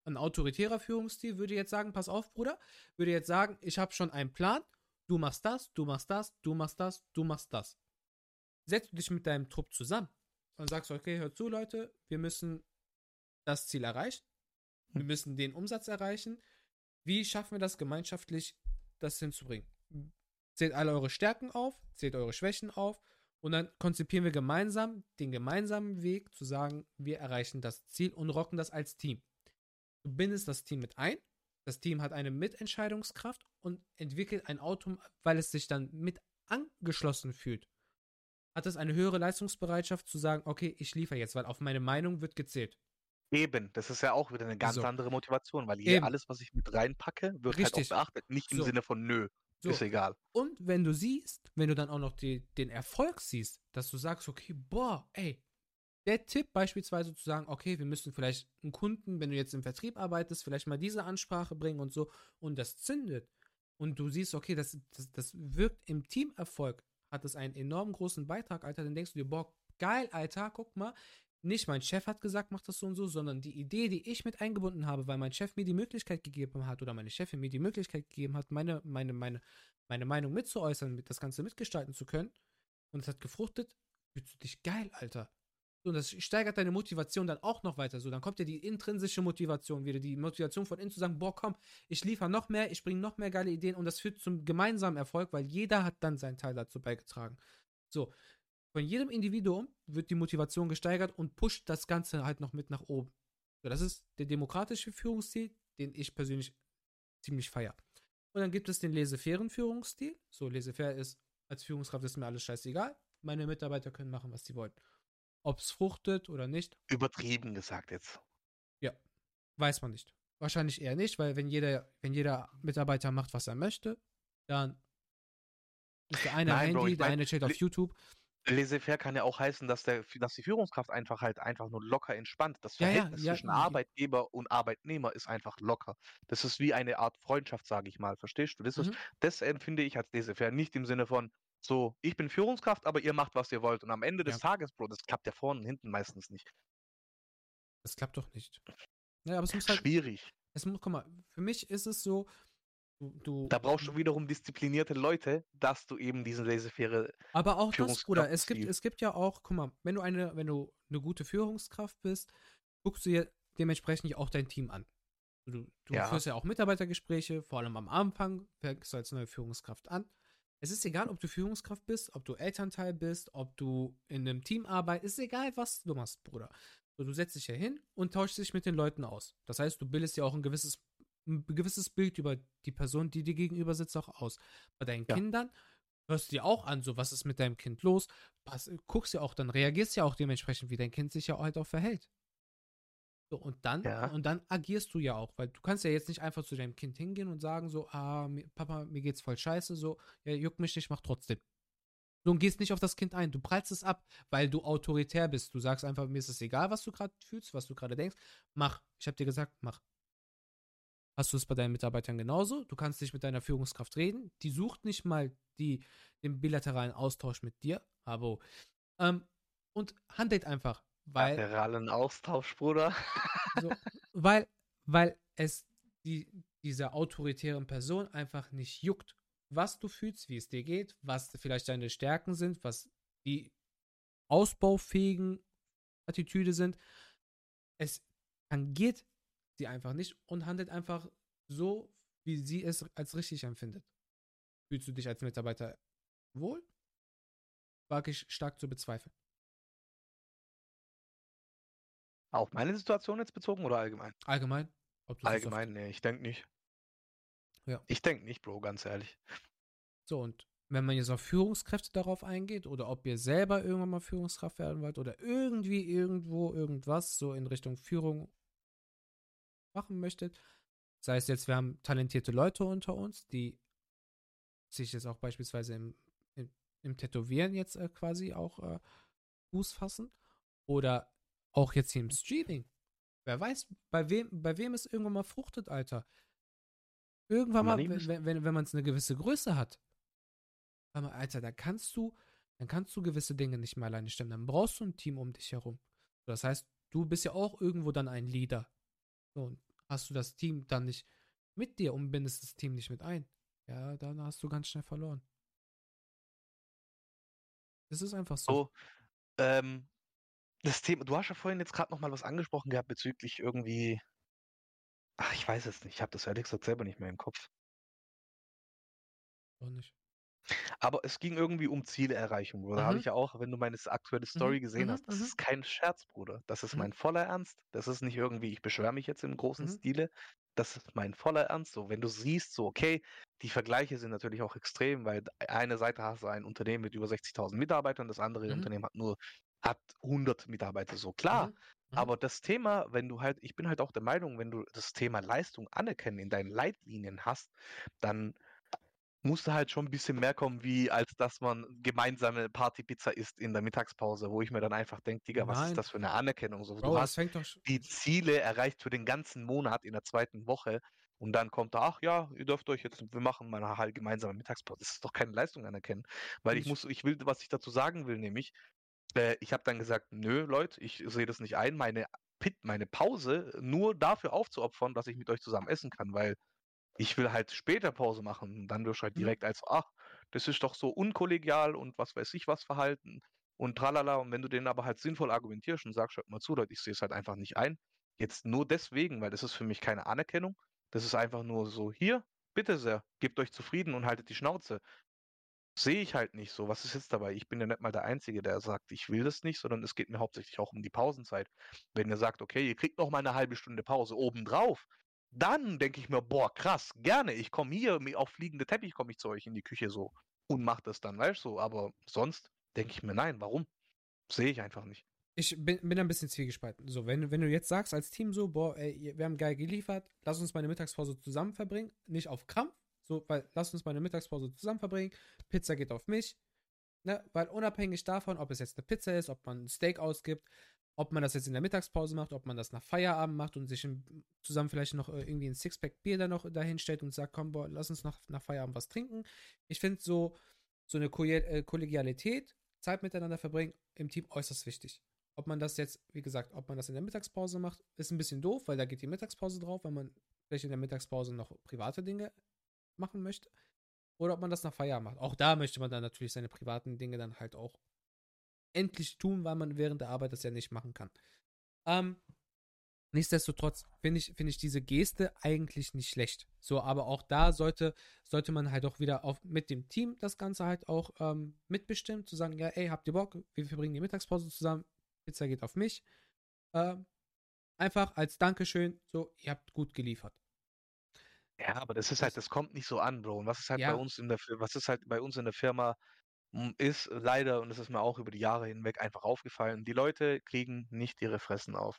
Ein autoritärer Führungsstil würde jetzt sagen, pass auf, Bruder, würde jetzt sagen, ich habe schon einen Plan, du machst das, du machst das, du machst das, du machst das. Setzt du dich mit deinem Trupp zusammen und sagst, okay, hör zu, Leute, wir müssen das Ziel erreichen, wir müssen den Umsatz erreichen. Wie schaffen wir das gemeinschaftlich, das hinzubringen? Zählt alle eure Stärken auf, zählt eure Schwächen auf und dann konzipieren wir gemeinsam den gemeinsamen Weg zu sagen, wir erreichen das Ziel und rocken das als Team. Du bindest das Team mit ein, das Team hat eine Mitentscheidungskraft und entwickelt ein Auto, weil es sich dann mit angeschlossen fühlt. Hat es eine höhere Leistungsbereitschaft zu sagen, okay, ich liefere jetzt, weil auf meine Meinung wird gezählt. Eben, das ist ja auch wieder eine ganz So. andere Motivation, weil hier Eben. alles, was ich mit reinpacke, wird Richtig. halt auch beachtet. Nicht im So. Sinne von nö, So. ist egal. Und wenn du siehst, wenn du dann auch noch die, den Erfolg siehst, dass du sagst, okay, boah, ey, der Tipp beispielsweise zu sagen, okay, wir müssen vielleicht einen Kunden, wenn du jetzt im Vertrieb arbeitest, vielleicht mal diese Ansprache bringen und so, und das zündet. Und du siehst, okay, das, das, das wirkt im Teamerfolg, hat es einen enorm großen Beitrag, Alter, dann denkst du dir, boah, geil, Alter, guck mal, nicht mein Chef hat gesagt, mach das so und so, sondern die Idee, die ich mit eingebunden habe, weil mein Chef mir die Möglichkeit gegeben hat oder meine Chefin mir die Möglichkeit gegeben hat, meine, meine, meine, meine Meinung mitzuäußern, mit das Ganze mitgestalten zu können und es hat gefruchtet, fühlst du dich geil, Alter. Und das steigert deine Motivation dann auch noch weiter. So, dann kommt ja die intrinsische Motivation wieder, die Motivation von innen zu sagen, boah, komm, ich liefere noch mehr, ich bringe noch mehr geile Ideen und das führt zum gemeinsamen Erfolg, weil jeder hat dann seinen Teil dazu beigetragen. So, von jedem Individuum wird die Motivation gesteigert und pusht das Ganze halt noch mit nach oben. So, das ist der demokratische Führungsstil, den ich persönlich ziemlich feier. Und dann gibt es den laissez-fairen Führungsstil. So, laissez-faire ist, als Führungskraft ist mir alles scheißegal. Meine Mitarbeiter können machen, was sie wollen. Ob es fruchtet oder nicht, Übertrieben gesagt jetzt. weiß man nicht. Wahrscheinlich eher nicht, weil wenn jeder, wenn jeder Mitarbeiter macht, was er möchte, dann ist der eine Nein, Bro, Handy, ich der mein, eine chillt auf YouTube. Laissez-faire kann ja auch heißen, dass, der, dass die Führungskraft einfach halt einfach nur locker entspannt. Das Ja, ja, Verhältnis ja, zwischen ja. Arbeitgeber und Arbeitnehmer ist einfach locker. Das ist wie eine Art Freundschaft, sage ich mal. Verstehst du? Das, ist, Mhm. das empfinde ich als laissez-faire. Nicht im Sinne von, so, ich bin Führungskraft, aber ihr macht, was ihr wollt. Und am Ende des Ja. Tages, Bro, das klappt ja vorne und hinten meistens nicht. Das klappt doch nicht. Ja, aber es muss halt, Schwierig. es muss, guck mal, für mich ist es so, du, Da brauchst du wiederum disziplinierte Leute, dass du eben diesen laissez-faire Aber auch das, Bruder, es gibt, es gibt ja auch, guck mal, wenn du eine, wenn du eine gute Führungskraft bist, guckst du dir dementsprechend ja auch dein Team an. Du, du Ja. führst ja auch Mitarbeitergespräche, vor allem am Anfang, fängst du als neue Führungskraft an. Es ist egal, ob du Führungskraft bist, ob du Elternteil bist, ob du in einem Team arbeitest, ist egal, was du machst, Bruder. So, du setzt dich ja hin und tauschst dich mit den Leuten aus. Das heißt, du bildest ja auch ein gewisses, ein gewisses Bild über die Person, die dir gegenüber sitzt, auch aus. Bei deinen Ja. Kindern hörst du dir auch an, so was ist mit deinem Kind los, Pass, guckst ja auch, dann reagierst ja auch dementsprechend, wie dein Kind sich ja halt auch verhält. So, und dann, Ja. und dann agierst du ja auch, weil du kannst ja jetzt nicht einfach zu deinem Kind hingehen und sagen so, ah, mir, Papa, mir geht's voll scheiße, so, ja, juckt mich nicht, mach trotzdem. Du gehst nicht auf das Kind ein, du prallst es ab, weil du autoritär bist. Du sagst einfach, mir ist es egal, was du gerade fühlst, was du gerade denkst, mach. Ich habe dir gesagt, mach. Hast du es bei deinen Mitarbeitern genauso? Du kannst nicht mit deiner Führungskraft reden. Die sucht nicht mal die, den bilateralen Austausch mit dir, aber ähm, und handelt einfach, weil lateralen Austausch, Bruder. so, weil, weil es die, dieser autoritären Person einfach nicht juckt, was du fühlst, wie es dir geht, was vielleicht deine Stärken sind, was die ausbaufähigen Attitüde sind. Es tangiert sie einfach nicht und handelt einfach so, wie sie es als richtig empfindet. Fühlst du dich als Mitarbeiter wohl? Wage ich stark zu bezweifeln. Auf meine Situation jetzt bezogen oder allgemein? Allgemein, Allgemein, nee, ich denke nicht. Ja. Ich denke nicht, Bro, ganz ehrlich. So, und wenn man jetzt auf Führungskräfte darauf eingeht oder ob ihr selber irgendwann mal Führungskraft werden wollt oder irgendwie irgendwo irgendwas so in Richtung Führung machen möchtet, sei es jetzt, wir haben talentierte Leute unter uns, die sich jetzt auch beispielsweise im, im, im Tätowieren jetzt äh, quasi auch äh, Fuß fassen oder auch jetzt hier im Streaming. Wer weiß, bei wem, bei wem es irgendwann mal fruchtet, Alter. Irgendwann mal, wenn, wenn, wenn wenn man es eine gewisse Größe hat. Aber Alter, da kannst du, dann kannst du gewisse Dinge nicht mehr alleine stemmen. Dann brauchst du ein Team um dich herum. Das heißt, du bist ja auch irgendwo dann ein Leader. So, und hast du das Team dann nicht mit dir und bindest das Team nicht mit ein, ja, dann hast du ganz schnell verloren. Das ist einfach so. So, ähm, das Thema, du hast ja vorhin jetzt gerade noch mal was angesprochen gehabt bezüglich irgendwie, ach, ich weiß es nicht, ich habe das ehrlich gesagt selber nicht mehr im Kopf. Auch nicht. Aber es ging irgendwie um Zieleerreichung, Bruder. Da habe Mhm. ich ja auch, wenn du meine aktuelle Story gesehen mhm, hast, das mhm. ist kein Scherz, Bruder. Das ist Mhm. mein voller Ernst. Das ist nicht irgendwie, ich beschwöre mich jetzt im großen Mhm. Stile. Das ist mein voller Ernst. So, wenn du siehst, so, okay, die Vergleiche sind natürlich auch extrem, weil eine Seite hast du ein Unternehmen mit über 60.000 Mitarbeitern, das andere Mhm. Unternehmen hat nur hat 100 Mitarbeiter. So, klar. Mhm. Mhm. Aber das Thema, wenn du halt, ich bin halt auch der Meinung, wenn du das Thema Leistung anerkennen in deinen Leitlinien hast, dann musst du halt schon ein bisschen mehr kommen, wie als dass man gemeinsame Partypizza isst in der Mittagspause, wo ich mir dann einfach denke, Digga, was Nein. ist das für eine Anerkennung? So, du das hast die Ziele erreicht für den ganzen Monat in der zweiten Woche und dann kommt da, ach ja, ihr dürft euch jetzt, wir machen mal eine halt gemeinsame Mittagspause. Das ist doch keine Leistung anerkennen. Weil ich Ich- muss, ich will, was ich dazu sagen will, nämlich, äh, ich habe dann gesagt, nö, Leute, ich sehe das nicht ein, meine Pit, meine Pause nur dafür aufzuopfern, dass ich mit euch zusammen essen kann, weil ich will halt später Pause machen und dann wirst du halt Mhm. direkt als, ach, das ist doch so unkollegial und was weiß ich was Verhalten und tralala. Und wenn du den aber halt sinnvoll argumentierst und sagst, hört mal zu, Leute, ich sehe es halt einfach nicht ein. Jetzt nur deswegen, weil das ist für mich keine Anerkennung. Das ist einfach nur so, hier, bitte sehr, gebt euch zufrieden und haltet die Schnauze. Sehe ich halt nicht so. Was ist jetzt dabei? Ich bin ja nicht mal der Einzige, der sagt, ich will das nicht, sondern es geht mir hauptsächlich auch um die Pausenzeit. Wenn ihr sagt, okay, ihr kriegt noch mal eine halbe Stunde Pause obendrauf, dann denke ich mir, boah, krass, gerne, ich komme hier, auf fliegende Teppich komme ich zu euch in die Küche so und mach das dann, weißt du, aber sonst denke ich mir, nein, warum? Sehe ich einfach nicht. Ich bin, bin ein bisschen zwiegespalten. So, wenn, wenn du jetzt sagst als Team so, boah, ey, wir haben geil geliefert, lass uns mal eine Mittagspause zusammen verbringen, nicht auf Krampf, so, weil lass uns mal eine Mittagspause zusammen verbringen, Pizza geht auf mich, ne, weil unabhängig davon, ob es jetzt eine Pizza ist, ob man ein Steak ausgibt, ob man das jetzt in der Mittagspause macht, ob man das nach Feierabend macht und sich zusammen vielleicht noch äh, irgendwie ein Sixpack Bier da noch dahin und sagt, komm, boah, lass uns nach, nach Feierabend was trinken. Ich finde so, so eine äh, Kollegialität, Zeit miteinander verbringen im Team äußerst wichtig. Ob man das jetzt, wie gesagt, ob man das in der Mittagspause macht, ist ein bisschen doof, weil da geht die Mittagspause drauf, wenn man vielleicht in der Mittagspause noch private Dinge machen möchte. Oder ob man das nach Feierabend macht. Auch da möchte man dann natürlich seine privaten Dinge dann halt auch endlich tun, weil man während der Arbeit das ja nicht machen kann. Ähm, nichtsdestotrotz finde ich, finde ich diese Geste eigentlich nicht schlecht. So, aber auch da sollte, sollte man halt auch wieder auf, mit dem Team das Ganze halt auch ähm, mitbestimmen, zu sagen, ja, ey, habt ihr Bock? Wir verbringen die Mittagspause zusammen, Pizza geht auf mich. Ähm, einfach als Dankeschön, so, ihr habt gut geliefert. Ja, aber das ist halt, das kommt nicht so an, Bro. Und was ist halt Ja. bei uns in der, was ist halt bei uns in der Firma, ist leider, und das ist mir auch über die Jahre hinweg einfach aufgefallen, die Leute kriegen nicht ihre Fressen auf.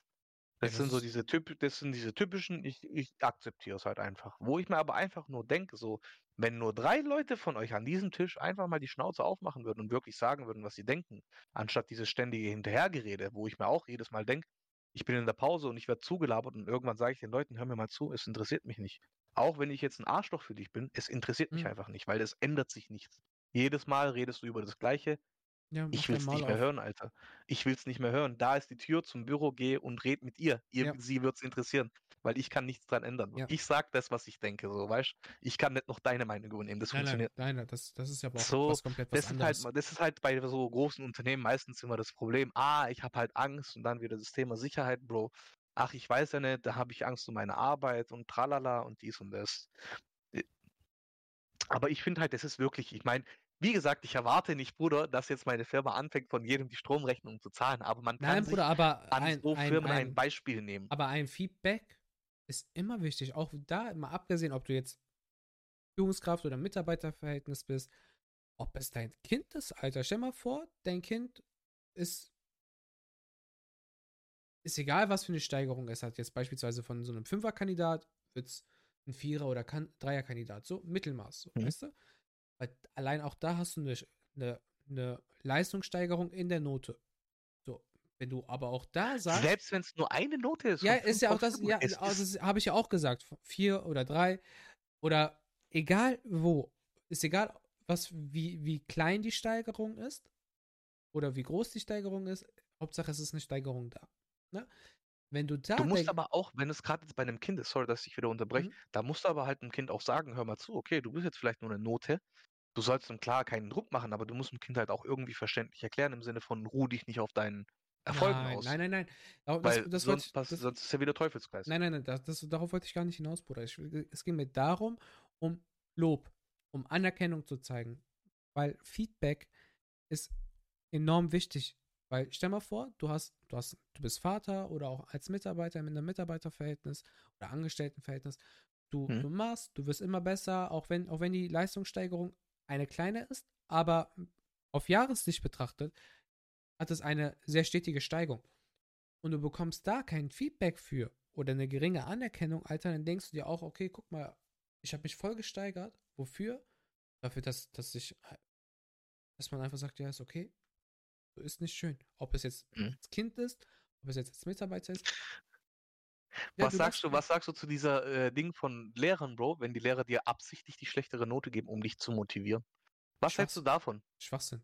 Das das sind so diese Typ, das sind diese typischen, ich, ich akzeptiere es halt einfach. Wo ich mir aber einfach nur denke, so, wenn nur drei Leute von euch an diesem Tisch einfach mal die Schnauze aufmachen würden und wirklich sagen würden, was sie denken, anstatt dieses ständige Hinterhergerede, wo ich mir auch jedes Mal denke, ich bin in der Pause und ich werde zugelabert und irgendwann sage ich den Leuten, hör mir mal zu, es interessiert mich nicht. Auch wenn ich jetzt ein Arschloch für dich bin, es interessiert mich Mhm. einfach nicht, weil es ändert sich nichts. Jedes Mal redest du über das Gleiche, Ja, ich will's Maul nicht mehr auf. hören, Alter. Ich will's nicht mehr hören. Da ist die Tür zum Büro, geh und red mit ihr. ihr Ja. Sie wird's interessieren, weil ich kann nichts dran ändern. Ja. Ich sag das, was ich denke, so, weißt Ich kann nicht noch deine Meinung übernehmen. Das Nein, funktioniert. nein, nein, das, das ist ja auch So, was komplett was Das ist, halt, anderes. ma- das ist halt bei so großen Unternehmen meistens immer das Problem. Ah, ich habe halt Angst und dann wieder das Thema Sicherheit, Bro. Ach, ich weiß ja nicht, da habe ich Angst um meine Arbeit und tralala und dies und das. Äh, Aber ich finde halt, das ist wirklich, ich meine, wie gesagt, ich erwarte nicht, Bruder, dass jetzt meine Firma anfängt, von jedem die Stromrechnung zu zahlen. Aber man kann Nein, sich Bruder, aber an ein, so ein, Firmen ein, ein, Beispiel nehmen. aber ein Feedback ist immer wichtig. Auch da, mal abgesehen, ob du jetzt Führungskraft oder Mitarbeiterverhältnis bist, ob es dein Kind ist, Alter. Stell mal vor, dein Kind ist. Ist egal, was für eine Steigerung es hat. Jetzt beispielsweise von so einem Fünferkandidat wird es ein Vierer- oder kan Dreierkandidat. So Mittelmaß, so, mhm. weißt du? Weil allein auch da hast du eine, eine, eine Leistungssteigerung in der Note. So, wenn du aber auch da sagst. Selbst wenn es nur eine Note ist. Ja, ist ja auch das, ja, also das habe ich ja auch gesagt. Vier oder drei. Oder egal wo. Ist egal, was, wie, wie klein die Steigerung ist. Oder wie groß die Steigerung ist. Hauptsache, es ist eine Steigerung da. Ne? Wenn du da. Du musst aber auch, wenn es gerade jetzt bei einem Kind ist, sorry, dass ich wieder unterbreche, mhm. da musst du aber halt einem Kind auch sagen, hör mal zu, okay, du bist jetzt vielleicht nur eine Note, du sollst ihm klar keinen Druck machen, aber du musst dem Kind halt auch irgendwie verständlich erklären, im Sinne von ruh dich nicht auf deinen Erfolgen nein, aus. Nein, nein, nein. Das, Weil das sonst, ich, das, sonst ist ja wieder Teufelskreis. Nein, nein, nein, das, darauf wollte ich gar nicht hinaus, Bruder. Ich, es ging mir darum, um Lob, um Anerkennung zu zeigen. Weil Feedback ist enorm wichtig. Weil stell mal vor, du hast, du hast, du bist Vater oder auch als Mitarbeiter mit einem Mitarbeiterverhältnis oder Angestelltenverhältnis. Du, hm. du machst, du wirst immer besser, auch wenn, auch wenn die Leistungssteigerung eine kleine ist, aber auf Jahressicht betrachtet hat es eine sehr stetige Steigung. Und du bekommst da kein Feedback für oder eine geringe Anerkennung, Alter, dann denkst du dir auch, okay, guck mal, ich habe mich voll gesteigert. Wofür? Dafür, dass, dass ich, dass man einfach sagt, ja, ist okay. So ist nicht schön. Ob es jetzt mhm. als Kind ist, ob es jetzt als Mitarbeiter ist. Ja, was sagst du, was sagst du zu dieser äh, Ding von Lehrern, Bro, wenn die Lehrer dir absichtlich die schlechtere Note geben, um dich zu motivieren? Was hältst du davon? Schwachsinn.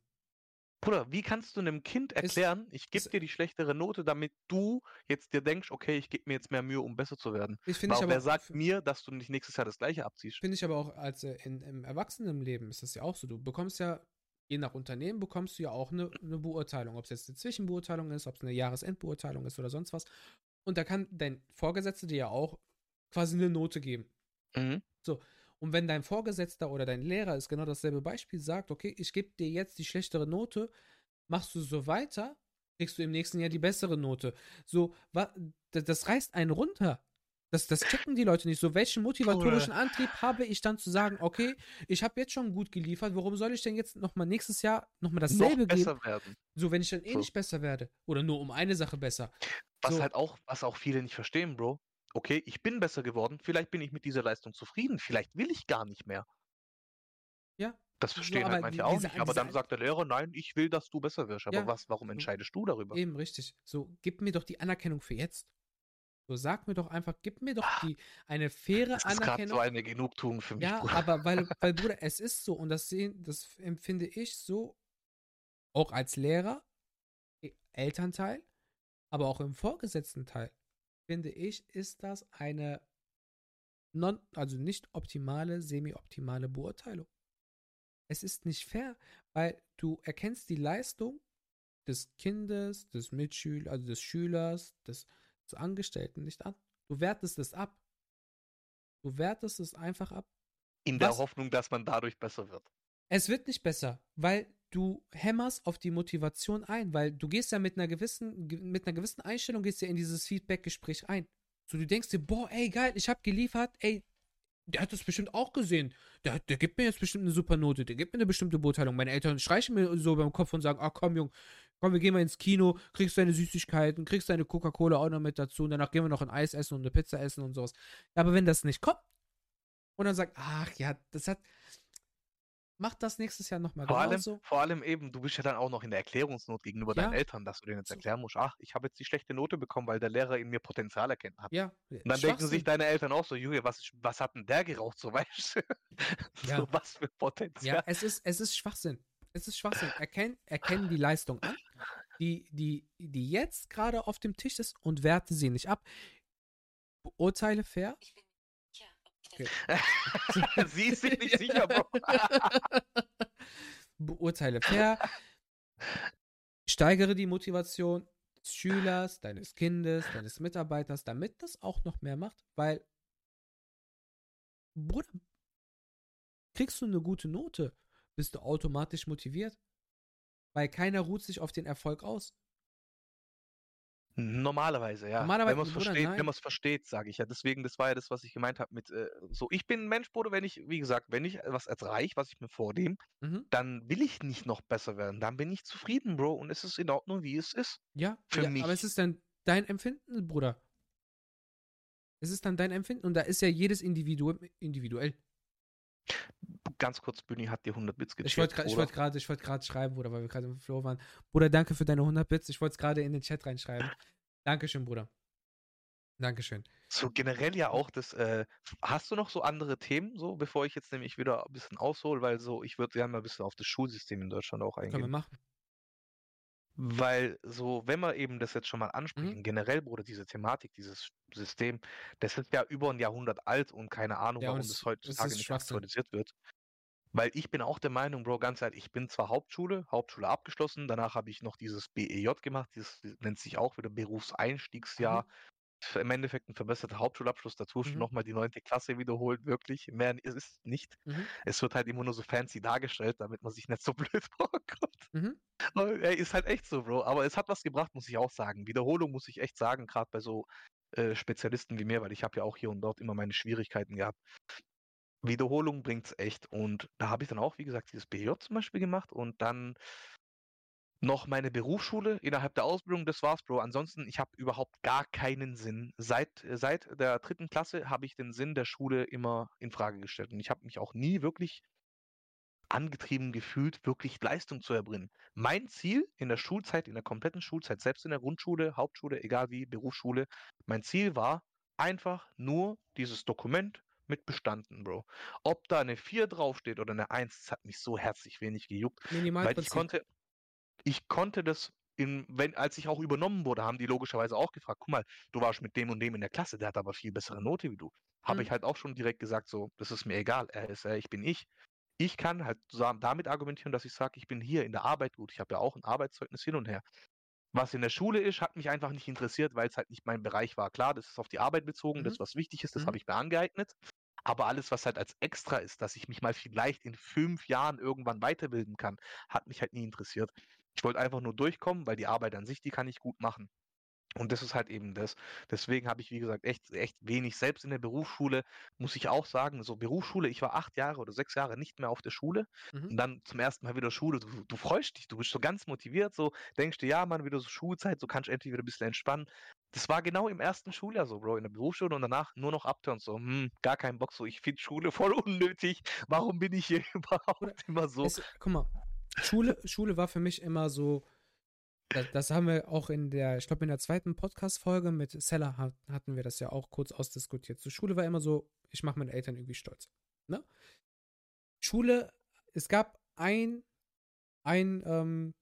Bruder, wie kannst du einem Kind erklären, ich gebe dir die schlechtere Note, damit du jetzt dir denkst, okay, ich gebe mir jetzt mehr Mühe, um besser zu werden? Ich finde aber, wer sagt mir, dass du nicht nächstes Jahr das gleiche abziehst? Finde ich aber auch als äh, in, im Erwachsenenleben ist das ja auch so. Du bekommst ja, je nach Unternehmen, bekommst du ja auch eine, eine Beurteilung. Ob es jetzt eine Zwischenbeurteilung ist, ob es eine Jahresendbeurteilung ist oder sonst was. Und da kann dein Vorgesetzter dir ja auch quasi eine Note geben. Mhm. So, und wenn dein Vorgesetzter oder dein Lehrer ist genau dasselbe Beispiel sagt, okay, ich gebe dir jetzt die schlechtere Note, machst du so weiter, kriegst du im nächsten Jahr die bessere Note. So, das reißt einen runter. Das, das checken die Leute nicht. So, welchen motivatorischen cool. Antrieb habe ich dann zu sagen, okay, ich habe jetzt schon gut geliefert, warum soll ich denn jetzt nochmal nächstes Jahr nochmal dasselbe noch besser geben? Werden. So, wenn ich dann eh so. nicht besser werde. Oder nur um eine Sache besser. Was so. halt auch, was auch viele nicht verstehen, Bro okay, ich bin besser geworden, vielleicht bin ich mit dieser Leistung zufrieden, vielleicht will ich gar nicht mehr. Ja. Das verstehen so, halt manche auch nicht, aber dann sagt der Lehrer, nein, ich will, dass du besser wirst. Aber ja, was, warum entscheidest du darüber? Eben, richtig. So, gib mir doch die Anerkennung für jetzt. So, sag mir doch einfach, gib mir doch ah, die, eine faire das ist Anerkennung. so eine Genugtuung für mich. Ja, Bruder. aber weil, weil, Bruder, es ist so und das sehen, das empfinde ich so, auch als Lehrer, Elternteil, aber auch im vorgesetzten Teil finde ich, ist das eine non, also nicht optimale, semi-optimale Beurteilung. Es ist nicht fair, weil du erkennst die Leistung des Kindes, des Mitschülers, also des Schülers, des, des Angestellten nicht an. Du wertest es ab. Du wertest es einfach ab. In der Hoffnung, dass man dadurch besser wird. Es wird nicht besser, weil du hämmerst auf die Motivation ein, weil du gehst ja mit einer gewissen, mit einer gewissen Einstellung gehst ja in dieses Feedback-Gespräch ein. So, du denkst dir, boah, ey, geil, ich hab geliefert, ey, der hat das bestimmt auch gesehen. Der, der gibt mir jetzt bestimmt eine super Note, der gibt mir eine bestimmte Beurteilung. Meine Eltern streichen mir so beim Kopf und sagen, ach komm, Jung, komm, wir gehen mal ins Kino, kriegst deine Süßigkeiten, kriegst deine Coca-Cola auch noch mit dazu und danach gehen wir noch ein Eis essen und eine Pizza essen und sowas. Ja, aber wenn das nicht kommt und dann sagt, ach ja, das hat, Mach das nächstes Jahr nochmal vor genauso. Allem, vor allem eben, du bist ja dann auch noch in der Erklärungsnot gegenüber ja. deinen Eltern, dass du denen jetzt erklären musst, ach, ich habe jetzt die schlechte Note bekommen, weil der Lehrer in mir Potenzial erkennt hat. Ja. Und dann denken sich deine Eltern auch so, Junge, was, was hat denn der geraucht, so weißt du? Ja. so was für Potenzial. Ja, es ist, es ist Schwachsinn. Es ist Schwachsinn. Erkenn, erkennen die Leistung an, die, die, die jetzt gerade auf dem Tisch ist und werte sie nicht ab. Beurteile fair. Ich bin Okay. Sie ist sich nicht sicher, Bro. Beurteile fair. Steigere die Motivation des Schülers, deines Kindes, deines Mitarbeiters, damit das auch noch mehr macht, weil, Bruder, kriegst du eine gute Note, bist du automatisch motiviert, weil keiner ruht sich auf den Erfolg aus. Normalerweise, ja. Normalerweise, wenn man es versteht, nein. wenn man es versteht, sage ich ja. Deswegen, das war ja das, was ich gemeint habe mit äh, so. Ich bin ein Mensch, Bruder, wenn ich, wie gesagt, wenn ich was erreiche, was ich mir vornehme, Mhm. dann will ich nicht noch besser werden. Dann bin ich zufrieden, Bro, und es ist in Ordnung, wie es ist. Ja, Für ja mich. aber es ist dann dein Empfinden, Bruder. Es ist dann dein Empfinden und da ist ja jedes Individu individuell. Ganz kurz, Bühni hat dir 100 Bits gecheckt. Ich wollte gerade wollt ich wollt grad schreiben, Bruder, weil wir gerade im Flow waren. Bruder, danke für deine 100 Bits. Ich wollte es gerade in den Chat reinschreiben. Dankeschön, Bruder. Dankeschön. So generell ja auch das, äh, hast du noch so andere Themen, so, bevor ich jetzt nämlich wieder ein bisschen aushole, weil so, ich würde gerne mal ein bisschen auf das Schulsystem in Deutschland auch Können wir eingehen. machen. Weil so, wenn wir eben das jetzt schon mal Mhm. ansprechen, generell, Bruder, diese Thematik, dieses System, das ist ja über ein Jahrhundert alt und keine Ahnung, Ja, warum es- das heutzutage nicht aktualisiert wird. Weil ich bin auch der Meinung, Bro, ganz ehrlich, ich bin zwar Hauptschule, Hauptschule abgeschlossen, danach habe ich noch dieses BEJ gemacht, dieses nennt sich auch wieder Berufseinstiegsjahr. F- Im Endeffekt ein verbesserter Hauptschulabschluss, dazu schon Mhm. nochmal die neunte Klasse wiederholt, wirklich. Mehr ist es nicht. Mhm. Es wird halt immer nur so fancy dargestellt, damit man sich nicht so blöd vorkommt. Mhm. Ey, ist halt echt so, Bro. Aber es hat was gebracht, muss ich auch sagen. Wiederholung muss ich echt sagen, gerade bei so äh, Spezialisten wie mir, weil ich habe ja auch hier und dort immer meine Schwierigkeiten gehabt. Wiederholung bringt's echt. Und da habe ich dann auch, wie gesagt, dieses BJ zum Beispiel gemacht und dann noch meine Berufsschule innerhalb der Ausbildung, das war's, Bro. Ansonsten, ich habe überhaupt gar keinen Sinn. Seit, seit der dritten Klasse habe ich den Sinn der Schule immer in Frage gestellt. Und ich habe mich auch nie wirklich angetrieben gefühlt, wirklich Leistung zu erbringen. Mein Ziel in der Schulzeit, in der kompletten Schulzeit, selbst in der Grundschule, Hauptschule, egal wie, Berufsschule, mein Ziel war einfach nur dieses Dokument mit bestanden, Bro. Ob da eine 4 draufsteht oder eine 1, das hat mich so herzlich wenig gejuckt, weil ich konnte, ich konnte das in, wenn, als ich auch übernommen wurde, haben die logischerweise auch gefragt, guck mal, du warst mit dem und dem in der Klasse, der hat aber viel bessere Note wie du. Habe Mhm. ich halt auch schon direkt gesagt, so, das ist mir egal, er ist er, ich bin ich. Ich kann halt damit argumentieren, dass ich sage, ich bin hier in der Arbeit gut. Ich habe ja auch ein Arbeitszeugnis hin und her. Was in der Schule ist, hat mich einfach nicht interessiert, weil es halt nicht mein Bereich war. Klar, das ist auf die Arbeit bezogen, das, Mhm. was wichtig ist, das Mhm. habe ich mir angeeignet. Aber alles, was halt als extra ist, dass ich mich mal vielleicht in fünf Jahren irgendwann weiterbilden kann, hat mich halt nie interessiert. Ich wollte einfach nur durchkommen, weil die Arbeit an sich, die kann ich gut machen. Und das ist halt eben das. Deswegen habe ich, wie gesagt, echt, echt wenig. Selbst in der Berufsschule muss ich auch sagen, so Berufsschule, ich war acht Jahre oder sechs Jahre nicht mehr auf der Schule Mhm. und dann zum ersten Mal wieder Schule. Du, du freust dich, du bist so ganz motiviert, so denkst dir, ja, Mann, wieder so Schulzeit, so kannst du endlich wieder ein bisschen entspannen. Das war genau im ersten Schuljahr so, Bro, in der Berufsschule und danach nur noch Upturn, so, hm, gar keinen Bock, so, ich finde Schule voll unnötig. Warum bin ich hier überhaupt immer so? Es, guck mal, Schule, Schule war für mich immer so, das, das haben wir auch in der, ich glaube in der zweiten Podcast-Folge mit Seller hat, hatten wir das ja auch kurz ausdiskutiert. So, Schule war immer so, ich mache meine Eltern irgendwie stolz. Ne? Schule, es gab ein, ein, ähm,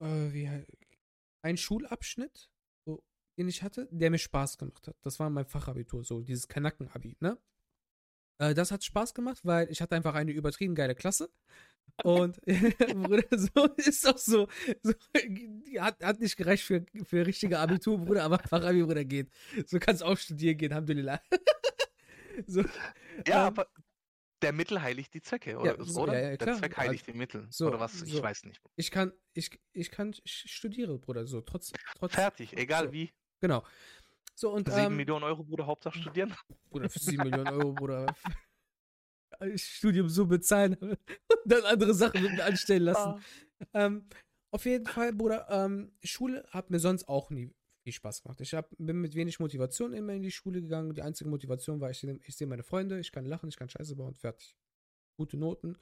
äh, wie, ein Schulabschnitt, so, den ich hatte, der mir Spaß gemacht hat. Das war mein Fachabitur, so dieses Kanacken-Abi, ne? Äh, das hat Spaß gemacht, weil ich hatte einfach eine übertrieben geile Klasse. Und Bruder, so ist doch so. so hat, hat nicht gereicht für, für richtige Abitur, Bruder, aber Fachabi, Bruder, geht. So kannst auch studieren gehen, Alhamdulillah. so, Ja, ähm, aber der Mittel heiligt die Zwecke, oder? so, oder? ja, ja, der. Zweck heiligt die Mittel. so, oder was? Ich weiß nicht. ich kann, ich, ich kann, ich studiere, Bruder, so, trotz, trotz. Fertig, egal wie. Genau. So, und, Sieben ähm, Millionen Euro, Bruder, Hauptsache studieren. Bruder, für 7 Millionen Euro, Bruder. Studium so bezahlen und dann andere Sachen mit mir anstellen lassen. Ähm, auf jeden Fall, Bruder, ähm, Schule hat mir sonst auch nie viel Spaß gemacht. Ich hab, bin mit wenig Motivation immer in die Schule gegangen. Die einzige Motivation war, ich, seh- ich sehe meine Freunde, ich kann lachen, ich kann Scheiße bauen, fertig. Gute Noten,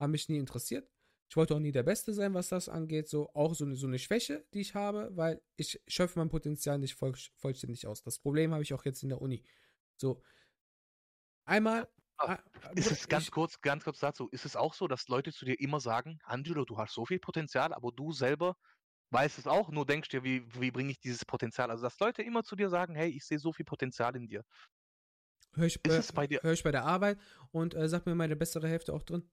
haben mich nie interessiert. Ich wollte auch nie der Beste sein, was das angeht. So auch so eine, so eine Schwäche, die ich habe, weil ich schöpfe mein Potenzial nicht voll, vollständig aus. Das Problem habe ich auch jetzt in der Uni. So, einmal. Ah, ah, Ist es ganz ich- kurz, ganz kurz dazu, ist es auch so, dass Leute zu dir immer sagen, Angelo, du hast so viel Potenzial, aber du selber weißt es auch, nur denkst dir, wie, wie bringe ich dieses Potenzial? Also, dass Leute immer zu dir sagen, hey, ich sehe so viel Potenzial in dir. Hör ich, äh, hör ich bei der Arbeit und äh, sag mir meine bessere Hälfte auch drin.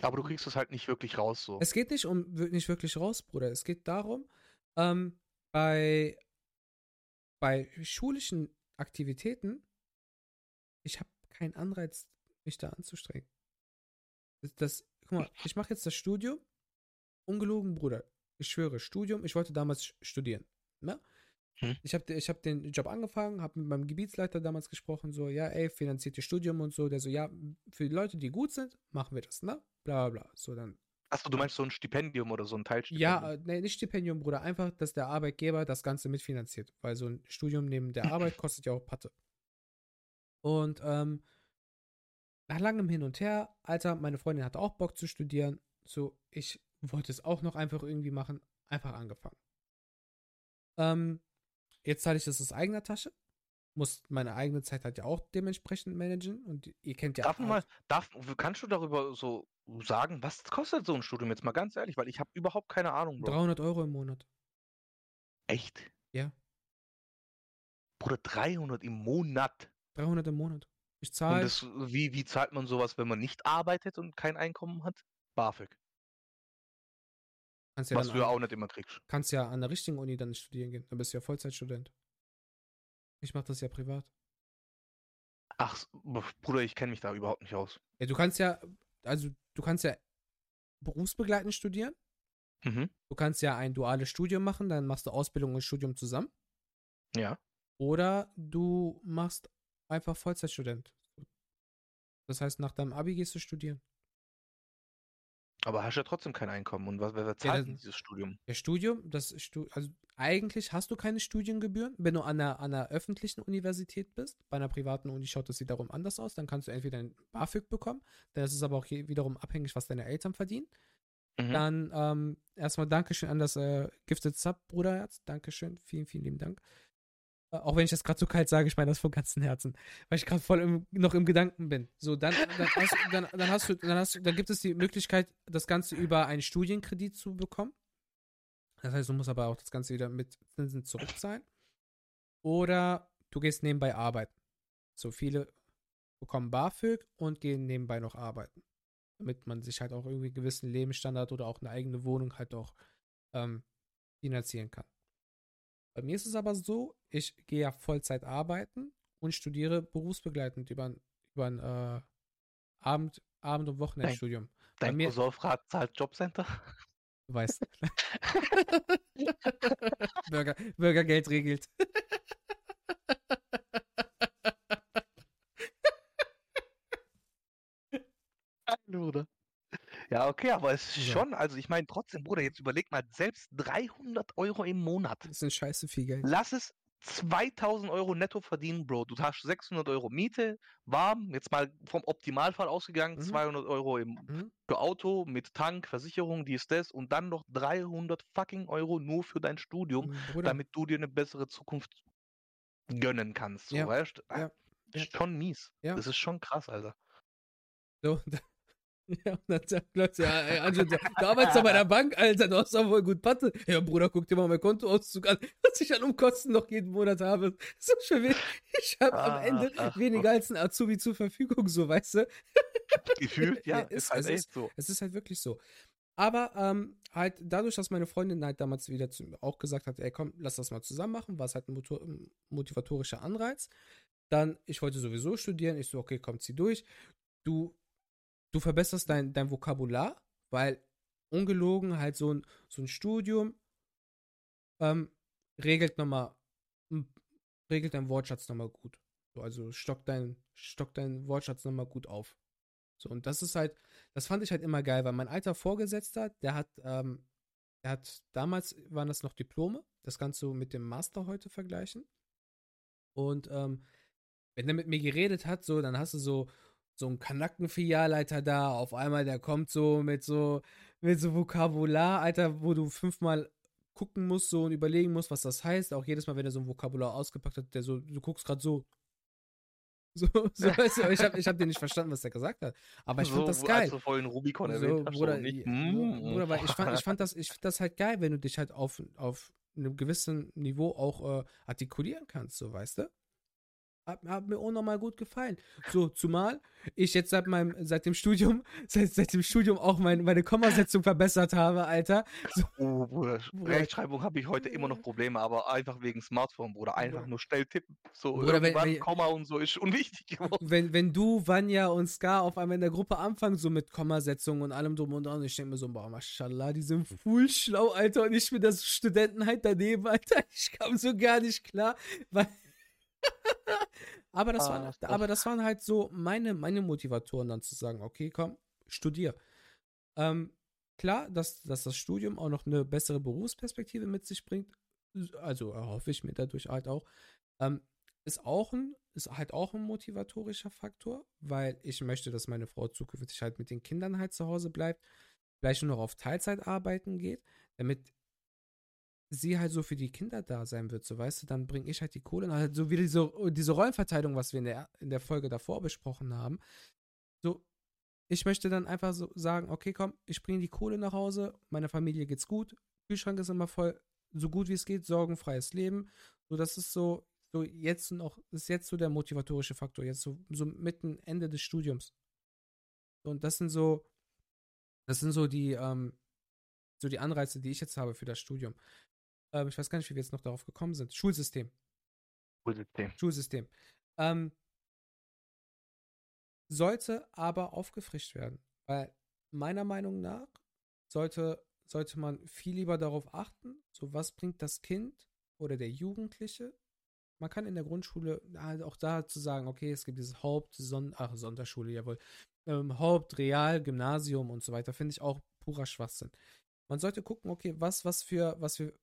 Aber du kriegst es halt nicht wirklich raus so. Es geht nicht um nicht wirklich raus, Bruder. Es geht darum, ähm, bei, bei schulischen Aktivitäten, ich habe keinen Anreiz, mich da anzustrengen. Das, das guck mal, ich mache jetzt das Studium, ungelogen, Bruder. Ich schwöre, Studium, ich wollte damals studieren. Ne? Hm. Ich habe ich hab den Job angefangen, habe mit meinem Gebietsleiter damals gesprochen, so, ja, ey, finanziert ihr Studium und so. Der so, ja, für die Leute, die gut sind, machen wir das, ne? Bla, bla, bla. So, dann. Achso, du meinst so ein Stipendium oder so ein Teilstipendium? Ja, äh, nee, nicht Stipendium, Bruder. Einfach, dass der Arbeitgeber das Ganze mitfinanziert. Weil so ein Studium neben der Arbeit kostet ja auch Patte. Und, ähm, nach langem Hin und Her, Alter, meine Freundin hatte auch Bock zu studieren. So, ich wollte es auch noch einfach irgendwie machen. Einfach angefangen. Ähm, Jetzt zahle ich das aus eigener Tasche. Muss meine eigene Zeit halt ja auch dementsprechend managen. Und ihr kennt ja. Darf mal, darf, kannst du darüber so sagen, was kostet so ein Studium jetzt mal ganz ehrlich, weil ich habe überhaupt keine Ahnung. Bro. 300 Euro im Monat. Echt? Ja. Bruder, 300 im Monat. 300 im Monat. Ich zahle. wie, wie zahlt man sowas, wenn man nicht arbeitet und kein Einkommen hat? BAföG. Kannst ja Was du ja auch nicht immer kriegst. Kannst ja an der richtigen Uni dann studieren gehen. Dann bist du ja Vollzeitstudent. Ich mach das ja privat. Ach, Bruder, ich kenne mich da überhaupt nicht aus. Ja, du kannst ja, also du kannst ja berufsbegleitend studieren. Mhm. Du kannst ja ein duales Studium machen, dann machst du Ausbildung und Studium zusammen. Ja. Oder du machst einfach Vollzeitstudent. Das heißt, nach deinem Abi gehst du studieren. Aber hast ja trotzdem kein Einkommen. Und was, wer zahlt ja, dieses Studium? Der Studium, das Stu also eigentlich hast du keine Studiengebühren, wenn du an einer, an einer öffentlichen Universität bist. Bei einer privaten Uni schaut das wiederum anders aus. Dann kannst du entweder ein BAföG bekommen, das ist aber auch wiederum abhängig, was deine Eltern verdienen. Mhm. Dann ähm, erstmal Dankeschön an das äh, Gifted Sub Bruderherz. Dankeschön, vielen, vielen lieben Dank. Auch wenn ich das gerade so kalt sage, ich meine das von ganzem Herzen, weil ich gerade voll im, noch im Gedanken bin. So, dann, dann, hast, dann, dann, hast du, dann hast du, dann gibt es die Möglichkeit, das Ganze über einen Studienkredit zu bekommen. Das heißt, du musst aber auch das Ganze wieder mit Zinsen zurückzahlen. Oder du gehst nebenbei arbeiten. So viele bekommen BAföG und gehen nebenbei noch arbeiten. Damit man sich halt auch irgendwie einen gewissen Lebensstandard oder auch eine eigene Wohnung halt auch ähm, finanzieren kann. Bei mir ist es aber so, ich gehe ja Vollzeit arbeiten und studiere berufsbegleitend über ein, über ein äh, Abend, Abend- und Wochenendstudium. Dein, dein Cousin fragt, zahlt Jobcenter? Du weißt. Bürger, Bürgergeld regelt. Bruder. Ja, okay, aber es ist ja. schon, also ich meine trotzdem, Bruder, jetzt überleg mal, selbst 300 Euro im Monat. Das ist scheiße viel Geld. Lass es 2000 Euro netto verdienen, Bro. Du hast 600 Euro Miete, warm, jetzt mal vom Optimalfall ausgegangen, mhm. 200 Euro im, mhm. für Auto mit Tank, Versicherung, dies, das und dann noch 300 fucking Euro nur für dein Studium, mhm, Bruder. damit du dir eine bessere Zukunft gönnen kannst. So, ja. weißt? Ja. ja. Schon mies. Ja. Das ist schon krass, Alter. So, Ja, und dann sagt ja, ey, Angel, du, arbeitest doch bei der Bank, Alter, du hast doch wohl gut Patte. Ja, Bruder, guck dir mal mein Kontoauszug an, was ich an Umkosten noch jeden Monat habe. So schön. Ich habe am Ende ach, weniger als ein Azubi zur Verfügung, so, weißt du? Gefühlt, ja, ist, ist halt echt so. Es ist halt wirklich so. Aber ähm, halt dadurch, dass meine Freundin halt damals wieder zu, auch gesagt hat, ey komm, lass das mal zusammen machen, war es halt ein motivatorischer Anreiz. Dann, ich wollte sowieso studieren, ich so, okay, komm, zieh durch. Du du verbesserst dein, dein Vokabular, weil ungelogen halt so ein, so ein Studium ähm, regelt nochmal, regelt dein Wortschatz nochmal gut. So, also stockt dein, stock dein Wortschatz nochmal gut auf. So, und das ist halt, das fand ich halt immer geil, weil mein alter Vorgesetzter, der hat, ähm, der hat, damals waren das noch Diplome, das kannst du mit dem Master heute vergleichen. Und ähm, wenn er mit mir geredet hat, so, dann hast du so, so ein Kanacken-Filialleiter da, auf einmal, der kommt so mit so, mit so Vokabular, Alter, wo du fünfmal gucken musst so und überlegen musst, was das heißt. Auch jedes Mal, wenn er so ein Vokabular ausgepackt hat, der so, du guckst gerade so. So, so weißt du, ich habe ich hab dir nicht verstanden, was der gesagt hat. Aber ich so, fand das geil. Als du vorhin Rubicon so, Bruder, nicht. Bruder, weil ich fand, ich fand das, ich find das halt geil, wenn du dich halt auf, auf einem gewissen Niveau auch äh, artikulieren kannst, so weißt du? Hat, hat mir unnormal gut gefallen. So, zumal ich jetzt seit meinem, seit dem Studium, seit, seit dem Studium auch mein, meine Kommasetzung verbessert habe, Alter. So, Oh, Bruder, Rechtschreibung habe ich heute immer noch Probleme, aber einfach wegen Smartphone, Bruder. Einfach nur schnell tippen. So, Bruder, wenn- irgendwann wenn- Komma und so ist unwichtig geworden. wenn, wenn du, Vanya und Ska auf einmal in der Gruppe anfangen, so mit Kommasetzungen und allem drum und dran, ich denke mir so, boah, mashallah, die sind voll schlau, Alter, und ich bin das Studenten halt daneben, Alter. Ich kam so gar nicht klar, weil. aber, das Ah, waren, doch. aber das waren halt so meine, meine Motivatoren, dann zu sagen, okay, komm, studier. Ähm, klar, dass, dass das Studium auch noch eine bessere Berufsperspektive mit sich bringt, also erhoffe ich mir dadurch halt auch. Ähm, ist auch ein, ist halt auch ein motivatorischer Faktor, weil ich möchte, dass meine Frau zukünftig halt mit den Kindern halt zu Hause bleibt, vielleicht nur noch auf Teilzeit arbeiten geht, damit sie halt so für die Kinder da sein wird, so weißt du, dann bringe ich halt die Kohle, halt so wie diese, diese Rollenverteilung, was wir in der, in der Folge davor besprochen haben. So, ich möchte dann einfach so sagen, okay, komm, ich bringe die Kohle nach Hause, meiner Familie geht's gut, Kühlschrank ist immer voll, so gut wie es geht, sorgenfreies Leben. So, das ist so, so jetzt noch, ist jetzt so der motivatorische Faktor, jetzt so, so mitten Ende des Studiums. Und das sind so, das sind so die, ähm, so die Anreize, die ich jetzt habe für das Studium. Ähm, ich weiß gar nicht, wie wir jetzt noch darauf gekommen sind. Schulsystem. Schulsystem. Schulsystem. Ähm, sollte aber aufgefrischt werden. Weil meiner Meinung nach sollte, sollte man viel lieber darauf achten, so was bringt das Kind oder der Jugendliche. Man kann in der Grundschule halt auch da zu sagen, okay, es gibt dieses Haupt, Son ach, Sonderschule, jawohl, ähm, Haupt, Real, Gymnasium und so weiter, finde ich auch purer Schwachsinn. Man sollte gucken, okay, was, was für, was für,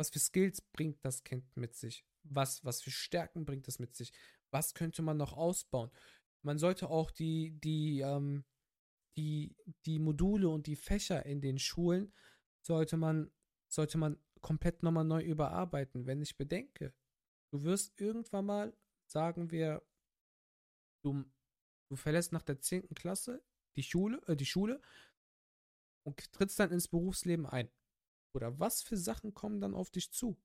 was für Skills bringt das Kind mit sich? Was, was für Stärken bringt es mit sich? Was könnte man noch ausbauen? Man sollte auch die, die, ähm, die, die Module und die Fächer in den Schulen sollte man, sollte man komplett nochmal neu überarbeiten. Wenn ich bedenke, du wirst irgendwann mal, sagen wir, du, du verlässt nach der 10. Klasse die Schule, äh, die Schule und trittst dann ins Berufsleben ein. Oder was für Sachen kommen dann auf dich zu?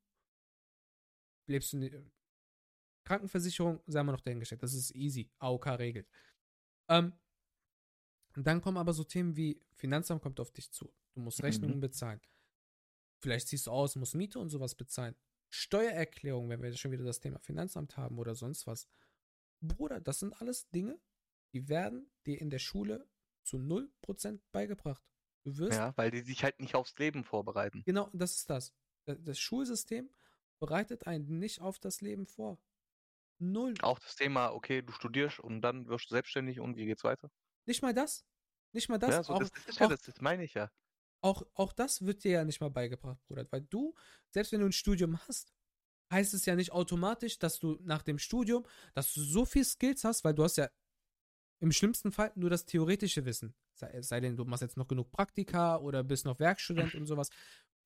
Lebst du in, Krankenversicherung, sei mal noch dahingestellt, das ist easy, AOK regelt. Ähm, und dann kommen aber so Themen wie Finanzamt kommt auf dich zu. Du musst Rechnungen Mhm. bezahlen. Vielleicht ziehst du aus, musst Miete und sowas bezahlen. Steuererklärung, wenn wir schon wieder das Thema Finanzamt haben oder sonst was. Bruder, das sind alles Dinge, die werden dir in der Schule zu 0% beigebracht. Du wirst Ja, weil die sich halt nicht aufs Leben vorbereiten. Genau, das ist das. Da- Das Schulsystem bereitet einen nicht auf das Leben vor. Null. Auch das Thema, okay, du studierst und dann wirst du selbstständig und wie geht's weiter? Nicht mal das. Nicht mal das. ja, so, auch, das, das ist ja auch, das, das meine ich ja. auch, auch das wird dir ja nicht mal beigebracht, Bruder. Weil du, selbst wenn du ein Studium hast, heißt es ja nicht automatisch, dass du nach dem Studium, dass du so viel Skills hast, weil du hast ja im schlimmsten Fall nur das theoretische Wissen. Sei, sei denn, du machst jetzt noch genug Praktika oder bist noch Werkstudent und sowas,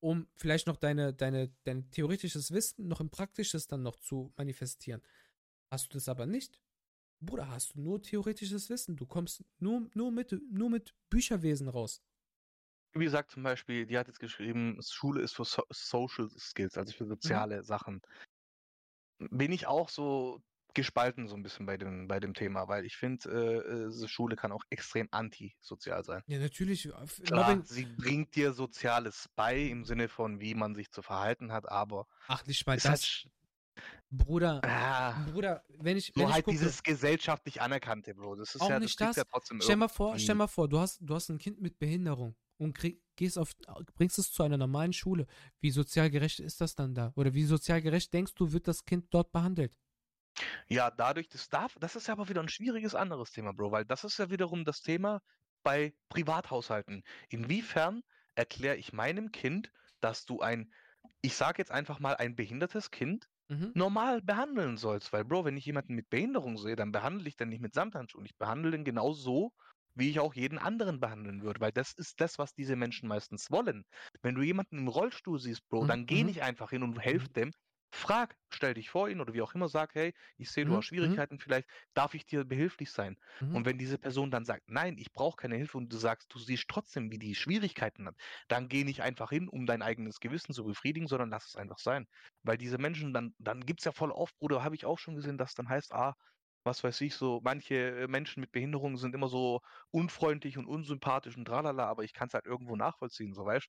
um vielleicht noch deine, deine, dein theoretisches Wissen noch im Praktisches dann noch zu manifestieren. Hast du das aber nicht, Bruder, hast du nur theoretisches Wissen. Du kommst nur, nur, mit, nur mit Bücherwesen raus. Wie gesagt, zum Beispiel, die hat jetzt geschrieben, Schule ist für so Social Skills, also Mhm. für soziale Sachen. Bin ich auch so gespalten so ein bisschen bei dem, bei dem Thema, weil ich finde, äh, äh, Schule kann auch extrem antisozial sein. Ja, natürlich. äh, Klar, Mobbing, sie bringt dir Soziales bei im Sinne von, wie man sich zu verhalten hat, aber ach, nicht mal halt, das, Bruder. ah, Bruder, wenn ich, so wenn ich halt gucke, dieses gesellschaftlich anerkannte, Bro. Das ist Auch ja, nicht das das. ja trotzdem stell mal vor, stell mal vor, du hast, du hast ein Kind mit Behinderung und krieg, gehst auf, bringst es zu einer normalen Schule. Wie sozial gerecht ist das dann da? Oder wie sozial gerecht denkst du, wird das Kind dort behandelt? Ja, dadurch, das darf, das ist ja aber wieder ein schwieriges anderes Thema, Bro, weil das ist ja wiederum das Thema bei Privathaushalten. Inwiefern erkläre ich meinem Kind, dass du ein, ich sage jetzt einfach mal, ein behindertes Kind Mhm. normal behandeln sollst? Weil, Bro, wenn ich jemanden mit Behinderung sehe, dann behandle ich den nicht mit Samthandschuhen. Ich behandle den genau so, wie ich auch jeden anderen behandeln würde, weil das ist das, was diese Menschen meistens wollen. Wenn du jemanden im Rollstuhl siehst, Bro, Mhm, dann geh mhm. nicht einfach hin und helf dem, Frag, stell dich vor ihn oder wie auch immer, sag, hey, ich sehe, du Mhm, hast mhm, Schwierigkeiten vielleicht, darf ich dir behilflich sein? mhm, Und wenn diese Person dann sagt, nein, ich brauche keine Hilfe und du sagst, du siehst trotzdem, wie die Schwierigkeiten hat, dann geh nicht einfach hin, um dein eigenes Gewissen zu befriedigen, sondern lass es einfach sein. Weil diese Menschen, dann, dann gibt es ja voll oft, Bruder, habe ich auch schon gesehen, dass dann heißt, ah, was weiß ich, so manche äh, Menschen mit Behinderungen sind immer so unfreundlich und unsympathisch und tralala, aber ich kann es halt irgendwo nachvollziehen, so weißt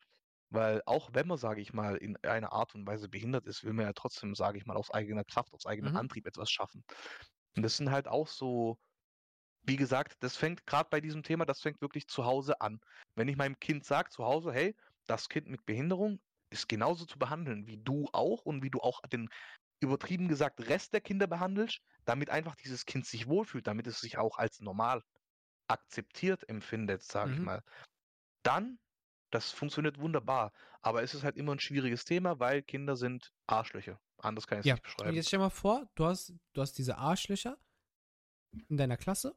weil auch wenn man, sage ich mal, in einer Art und Weise behindert ist, will man ja trotzdem, sage ich mal, aus eigener Kraft, aus eigenem mhm. Antrieb etwas schaffen. Und das sind halt auch so, wie gesagt, das fängt gerade bei diesem Thema, das fängt wirklich zu Hause an. Wenn ich meinem Kind sage zu Hause, hey, das Kind mit Behinderung ist genauso zu behandeln wie du auch und wie du auch den übertrieben gesagt Rest der Kinder behandelst, damit einfach dieses Kind sich wohlfühlt, damit es sich auch als normal akzeptiert empfindet, sage ich Mhm. mal. Dann, das funktioniert wunderbar. Aber es ist halt immer ein schwieriges Thema, weil Kinder sind Arschlöcher. Anders kann ich es Ja, nicht und beschreiben. jetzt stell mal vor, du hast, du hast diese Arschlöcher in deiner Klasse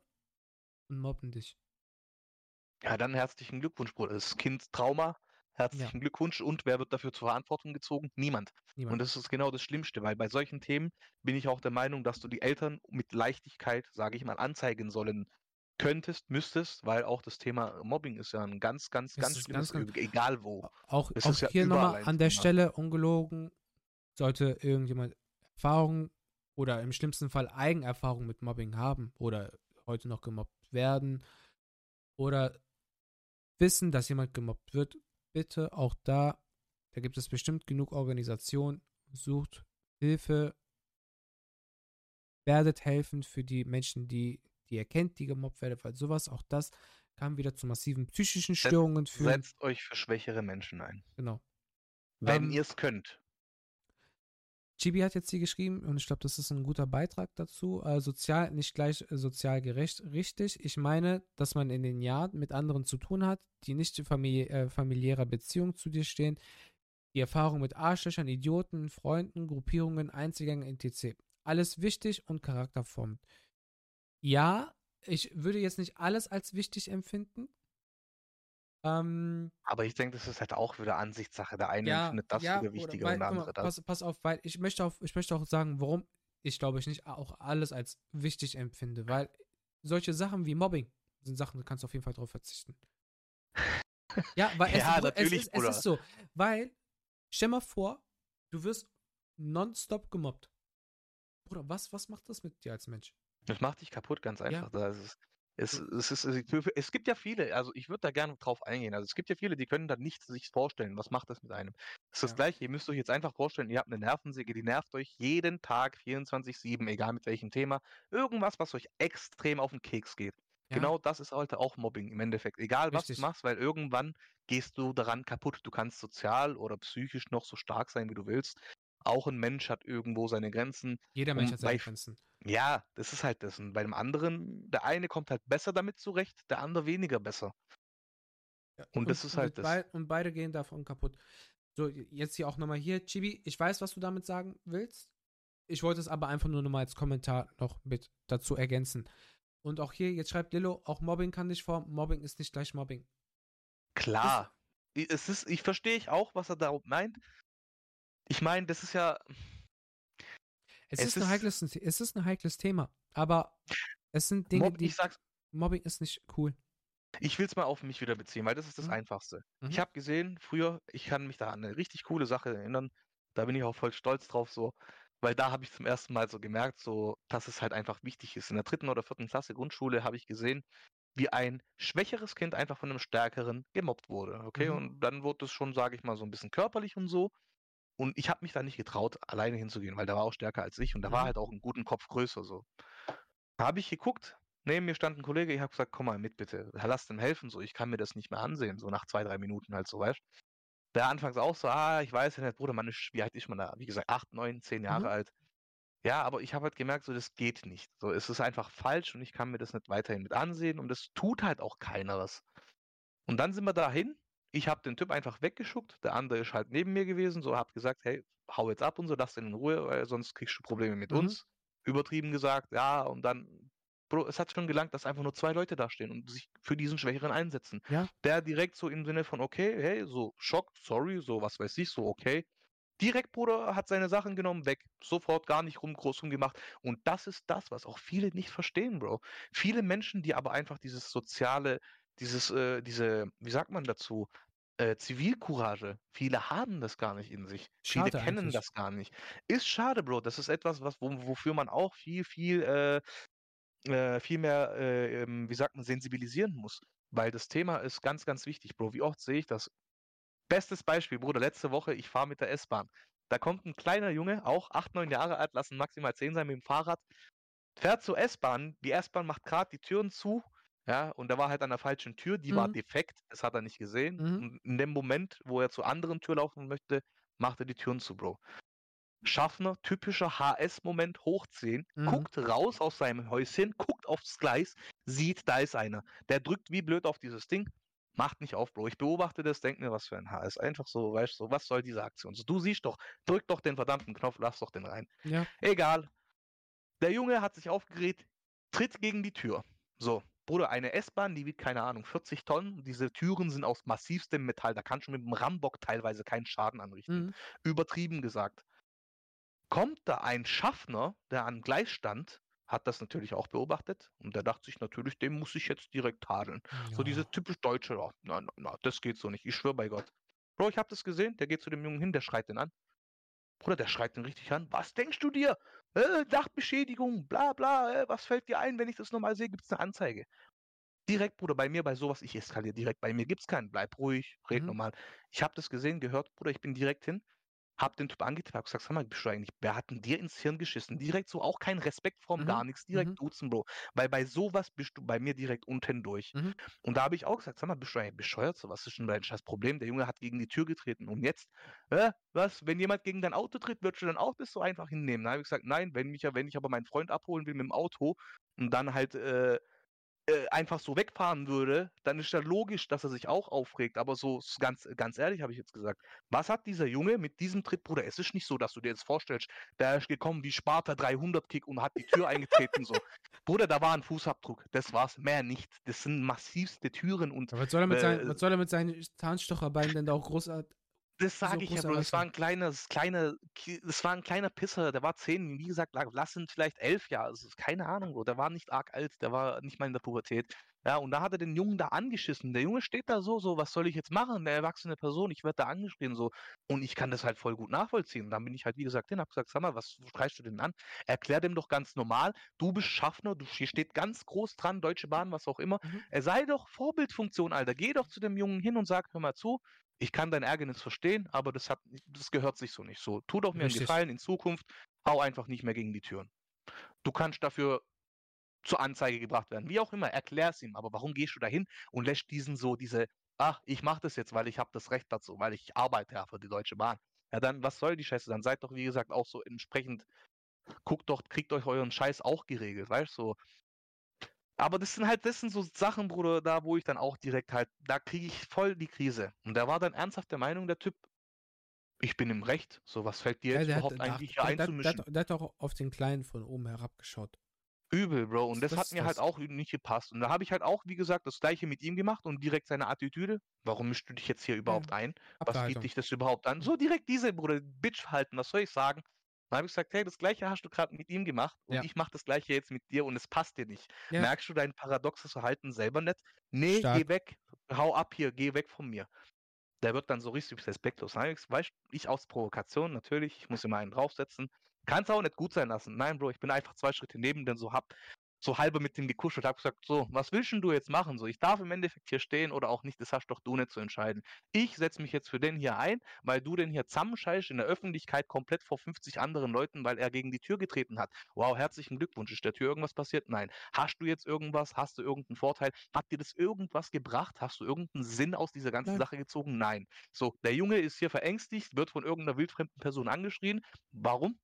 und mobben dich. Ja, dann herzlichen Glückwunsch, Bruder. Das Kind Trauma, herzlichen Glückwunsch. Und wer wird dafür zur Verantwortung gezogen? Niemand. Niemand. Und das ist genau das Schlimmste, weil bei solchen Themen bin ich auch der Meinung, dass du die Eltern mit Leichtigkeit, sage ich mal, anzeigen sollen könntest, müsstest, weil auch das Thema Mobbing ist ja ein ganz, ganz, ganz schlimmes ganz, ganz- Übel, egal wo. Auch, auch ja hier nochmal an der Thema. Stelle ungelogen, sollte irgendjemand Erfahrung oder im schlimmsten Fall Eigenerfahrung mit Mobbing haben oder heute noch gemobbt werden oder wissen, dass jemand gemobbt wird, bitte auch da, da gibt es bestimmt genug Organisationen, sucht Hilfe, werdet helfen für die Menschen, die, die ihr kennt, die gemobbt werden, weil sowas, auch das kann wieder zu massiven psychischen Störungen führen. Setzt euch für schwächere Menschen ein. Genau. Wenn Ähm, ihr es könnt. Chibi hat jetzt hier geschrieben, und ich glaube, das ist ein guter Beitrag dazu. Äh, sozial, nicht gleich äh, sozial gerecht, richtig. Ich meine, dass man in den Jahren mit anderen zu tun hat, die nicht in famili äh, familiärer Beziehung zu dir stehen. Die Erfahrung mit Arschlöchern, Idioten, Freunden, Gruppierungen, Einzelgängen, etc. Alles wichtig und charakterformend. Ja, ich würde jetzt nicht alles als wichtig empfinden. Ähm, Aber ich denke, das ist halt auch wieder Ansichtssache. Der eine ja, findet das ja, wieder wichtiger weil, und der mal, andere das. pass, pass auf, weil ich möchte, auch, ich möchte auch sagen, warum ich glaube ich nicht auch alles als wichtig empfinde, weil solche Sachen wie Mobbing sind Sachen, da kannst du auf jeden Fall drauf verzichten. Ja, weil es, Ja, es, natürlich, ist, es ist so, weil stell mal vor, du wirst nonstop gemobbt. Bruder, was, was macht das mit dir als Mensch? Das macht dich kaputt, ganz Ja. einfach. Da ist es, es, ist, es, gibt ja viele, also ich würde da gerne drauf eingehen. Also es gibt ja viele, die können da nicht sich vorstellen, was macht das mit einem. Es ist das Ja. gleiche, ihr müsst euch jetzt einfach vorstellen, ihr habt eine Nervensäge, die nervt euch jeden Tag 24-7, egal mit welchem Thema. Irgendwas, was euch extrem auf den Keks geht. Ja, Genau das ist halt auch Mobbing im Endeffekt. Egal was Richtig. du machst, weil irgendwann gehst du daran kaputt. Du kannst sozial oder psychisch noch so stark sein, wie du willst. Auch ein Mensch hat irgendwo seine Grenzen. jeder Mensch hat seine Grenzen. Ja, das ist halt das. Und bei dem anderen, der eine kommt halt besser damit zurecht, der andere weniger besser. Ja, Und das ist halt das. Bei, und beide gehen davon kaputt. So, jetzt hier auch nochmal hier, Chibi, ich weiß, was du damit sagen willst. Ich wollte es aber einfach nur nochmal als Kommentar noch mit dazu ergänzen. Und auch hier, jetzt schreibt Lillo, auch Mobbing kann nicht vor, Mobbing ist nicht gleich Mobbing. Klar. Es ist, ich verstehe ich auch, was er da meint. Ich meine, das ist ja, Es, Es ist, ein ist- heikles, es ist ein heikles Thema, aber es sind Dinge, Mob, die ich sag's, Mobbing ist nicht cool. ich will es mal auf mich wieder beziehen, weil das ist das Mhm. Einfachste. Mhm. Ich habe gesehen, früher, ich kann mich da an eine richtig coole Sache erinnern, da bin ich auch voll stolz drauf, so, weil da habe ich zum ersten Mal so gemerkt, so, dass es halt einfach wichtig ist. In der dritten oder vierten Klasse Grundschule habe ich gesehen, wie ein schwächeres Kind einfach von einem stärkeren gemobbt wurde. Okay, Mhm. und dann wurde es schon, sage ich mal, so ein bisschen körperlich und so. Und ich habe mich da nicht getraut, alleine hinzugehen, weil der war auch stärker als ich und der war Mhm. halt auch einen guten Kopf größer so. Da habe ich geguckt, neben mir stand ein Kollege, ich habe gesagt, komm mal mit bitte, lass dem helfen, so, ich kann mir das nicht mehr ansehen, so nach zwei, drei Minuten halt so, weißt Der anfangs auch so, ah, ich weiß ja nicht, Bruder, man ist, wie alt ist man da? Wie gesagt, acht, neun, zehn Jahre Mhm. alt. Ja, aber ich habe halt gemerkt, so, das geht nicht. So, es ist einfach falsch und ich kann mir das nicht weiterhin mit ansehen und das tut halt auch keiner was. Und dann sind wir dahin. Ich habe den Typ einfach weggeschuckt. Der andere ist halt neben mir gewesen. So, hab gesagt, hey, hau jetzt ab und so, lass den in Ruhe, weil sonst kriegst du Probleme mit Mhm. uns. Übertrieben gesagt, ja, und dann, Bro, es hat schon gelangt, dass einfach nur zwei Leute da stehen und sich für diesen Schwächeren einsetzen. Ja. Der direkt so im Sinne von, okay, hey, so Schock, sorry, so was weiß ich, so okay. Direkt, Bruder, hat seine Sachen genommen, weg. Sofort gar nicht rum, groß rumgemacht. Und das ist das, was auch viele nicht verstehen, Bro. Viele Menschen, die aber einfach dieses soziale, dieses, äh, diese, wie sagt man dazu, äh, Zivilcourage. Viele haben das gar nicht in sich. Viele Schade kennen eigentlich. das gar nicht. Ist schade, Bro. Das ist etwas, was, wo, wofür man auch viel, viel, äh, äh, viel mehr, äh, ähm, wie sagt man, sensibilisieren muss. Weil das Thema ist ganz, ganz wichtig, Bro. Wie oft sehe ich das? Bestes Beispiel, Bruder, letzte Woche, ich fahre mit der S-Bahn. Da kommt ein kleiner Junge, auch acht, neun Jahre alt, lassen maximal zehn sein mit dem Fahrrad, fährt zur S-Bahn, die S-Bahn macht gerade die Türen zu, ja, und er war halt an der falschen Tür, die war Mhm. defekt, das hat er nicht gesehen. Mhm. Und in dem Moment, wo er zur anderen Tür laufen möchte, macht er die Türen zu, Bro. Schaffner, typischer HS-Moment, hochziehen, Mhm. guckt raus aus seinem Häuschen, guckt aufs Gleis, sieht, da ist einer. Der drückt wie blöd auf dieses Ding, macht nicht auf, Bro. Ich beobachte das, denk mir, was für ein HS. Einfach so, weißt du, so, was soll diese Aktion? So, du siehst doch, drück doch den verdammten Knopf, lass doch den rein. Ja. Egal. Der Junge hat sich aufgeregt, tritt gegen die Tür. So, Bruder, eine S-Bahn, die wiegt, keine Ahnung, 40 Tonnen. Diese Türen sind aus massivstem Metall. Da kannst du mit dem Rambock teilweise keinen Schaden anrichten. Mhm. Übertrieben gesagt. Kommt da ein Schaffner, der an Gleis stand, hat das natürlich auch beobachtet und der dachte sich natürlich, dem muss ich jetzt direkt tadeln. So Ja. diese typisch deutsche, ja, na, na, na, das geht so nicht, ich schwöre bei Gott. Bro, ich hab das gesehen, der geht zu dem Jungen hin, der schreit den an. Bruder, der schreit den richtig an. Was denkst du dir? Äh, Sachbeschädigung, bla bla, äh, was fällt dir ein, wenn ich das nochmal sehe, gibt's eine Anzeige. Direkt, Bruder, bei mir, bei sowas, ich eskaliere direkt. Bei mir gibt's keinen. Bleib ruhig, red Mhm. normal. Ich hab das gesehen, gehört, Bruder, ich bin direkt hin, hab den Typ angetippt, hab gesagt, sag mal, bist du eigentlich, wer hat denn dir ins Hirn geschissen? Direkt so, auch kein Respekt vorm Mhm, gar nichts, direkt mhm. duzen, Bro. Weil bei sowas bist du bei mir direkt unten durch. Mhm. Und da habe ich auch gesagt, sag mal, bist du eigentlich bescheuert? So, was ist denn dein scheiß Problem? Der Junge hat gegen die Tür getreten. Und jetzt, äh, was, wenn jemand gegen dein Auto tritt, würdest du dann auch das so einfach hinnehmen? Da habe ich gesagt, nein, wenn mich wenn ich aber meinen Freund abholen will mit dem Auto und dann halt äh, äh, einfach so wegfahren würde, dann ist ja logisch, dass er sich auch aufregt. Aber so ganz, ganz ehrlich habe ich jetzt gesagt, was hat dieser Junge mit diesem Tritt, Bruder? Es ist nicht so, dass du dir jetzt vorstellst, der ist gekommen wie Sparta 300 Kick und hat die Tür eingetreten so. Bruder, da war ein Fußabdruck. Das war's, mehr nicht. Das sind massivste Türen und Ja, was, soll er mit seinen, Äh, was soll er mit seinen Zahnstocherbeinen denn da auch großartig? Das so sage ich ja, Bro. Das war ein kleines, kleiner, Ki- das war ein kleiner Pisser. Der war zehn, wie gesagt, lass ihn vielleicht elf Jahre. Ist keine Ahnung, Bro. Der war nicht arg alt. Der war nicht mal in der Pubertät. Ja, und da hat er den Jungen da angeschissen. Der Junge steht da so, so, was soll ich jetzt machen? Eine erwachsene Person, ich werde da angeschrien, so. Und ich kann das halt voll gut nachvollziehen. Und dann bin ich halt, wie gesagt, hin, hab gesagt, sag mal, was schreist du denn an? Erklär dem doch ganz normal, du bist Schaffner, du, hier steht ganz groß dran, Deutsche Bahn, was auch immer. Mhm. Er sei doch Vorbildfunktion, Alter. Geh doch zu dem Jungen hin und sag, hör mal zu, ich kann dein Ärgernis verstehen, aber das hat, das gehört sich so nicht so. Tu doch mir einen. Gefallen in Zukunft, hau einfach nicht mehr gegen die Türen. Du kannst dafür zur Anzeige gebracht werden, wie auch immer, erklär's ihm, aber warum gehst du dahin und lässt diesen so diese, ach, ich mach das jetzt, weil ich habe das Recht dazu, weil ich arbeite ja für die Deutsche Bahn. Ja, dann, was soll die Scheiße? Dann seid doch, wie gesagt, auch so entsprechend, guckt doch, kriegt euch euren Scheiß auch geregelt, weißt du? So. Aber das sind halt, das sind so Sachen, Bruder, da wo ich dann auch direkt halt, da kriege ich voll die Krise. Und der war dann ernsthaft der Meinung, der Typ, ich bin im Recht. So, was fällt dir Ja, jetzt der, hat, überhaupt der, eigentlich hier der, der, der, einzumischen? hat- der hat auch auf den Kleinen von oben herabgeschaut. Übel, Bro. Und Das- das, hat mir halt das. auch nicht gepasst. Und da habe ich halt auch, wie gesagt, das gleiche mit ihm gemacht und direkt seine Attitüde. Warum mischst du dich jetzt hier überhaupt ein? Was geht dich das überhaupt an? So direkt diese, Bruder, Bitch halten, was soll ich sagen? Dann habe ich gesagt, hey, das gleiche hast du gerade mit ihm gemacht und Ja. ich mache das gleiche jetzt mit dir und es passt dir nicht. Ja. Merkst du dein paradoxes Verhalten selber nicht? Nee, Stark. geh weg, hau ab hier, geh weg von mir. Der wird dann so richtig respektlos. Dann ich, weißt, du, ich aus Provokation, natürlich, ich muss immer einen draufsetzen. Kannst auch nicht gut sein lassen. Nein, Bro, ich bin einfach zwei Schritte neben, denn so hab so halber mit dem gekuschelt, hab gesagt, so, was willst denn du jetzt machen? So, ich darf im Endeffekt hier stehen oder auch nicht, das hast doch du nicht zu entscheiden. Ich setze mich jetzt für den hier ein, weil du den hier zusammenscheißt in der Öffentlichkeit komplett vor 50 anderen Leuten, weil er gegen die Tür getreten hat. Wow, herzlichen Glückwunsch. Ist der Tür irgendwas passiert? Nein. Hast du jetzt irgendwas? Hast du irgendeinen Vorteil? Hat dir das irgendwas gebracht? Hast du irgendeinen Sinn aus dieser ganzen Nein. Sache gezogen? Nein. So, der Junge ist hier verängstigt, wird von irgendeiner wildfremden Person angeschrien. Warum?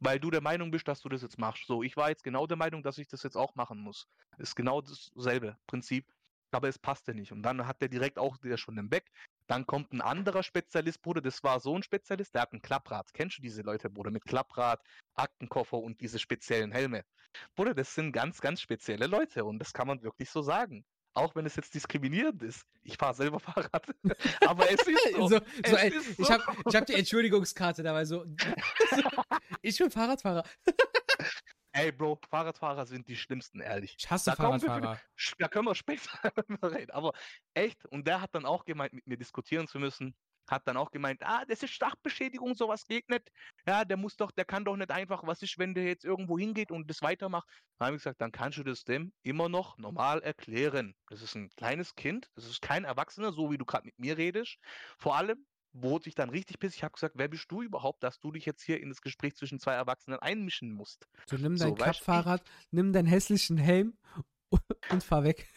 Weil du der Meinung bist, dass du das jetzt machst. So, ich war jetzt genau der Meinung, dass ich das jetzt auch machen muss. Ist genau dasselbe Prinzip. Aber es passte nicht. Und dann hat der direkt auch der schon den Back. Dann kommt ein anderer Spezialist, Bruder. Das war so ein Spezialist, der hat ein Klapprad. Kennst du diese Leute, Bruder? Mit Klapprad, Aktenkoffer und diese speziellen Helme. Bruder, das sind ganz, ganz spezielle Leute. Und das kann man wirklich so sagen. Auch wenn es jetzt diskriminierend ist. Ich fahre selber Fahrrad. Aber es ist so. so, es so, ist ich so. habe hab die Entschuldigungskarte dabei. So, ich bin Fahrradfahrer. Ey, Bro, Fahrradfahrer sind die schlimmsten, ehrlich. Ich hasse Da wir Fahrradfahrer. Sch- Da können wir später reden. Aber echt, und der hat dann auch gemeint, mit mir diskutieren zu müssen. Hat dann auch gemeint, ah, das ist Sachbeschädigung, sowas geht nicht. Ja, der muss doch, der kann doch nicht einfach, was ist, wenn der jetzt irgendwo hingeht und das weitermacht. Dann habe ich gesagt, dann kannst du das dem immer noch normal erklären. Das ist ein kleines Kind, das ist kein Erwachsener, so wie du gerade mit mir redest. Vor allem wurde ich dann richtig pissig. Ich habe gesagt, wer bist du überhaupt, dass du dich jetzt hier in das Gespräch zwischen zwei Erwachsenen einmischen musst? So, nimm So, dein du, Klappfahrrad, nimm deinen hässlichen Helm und fahr weg.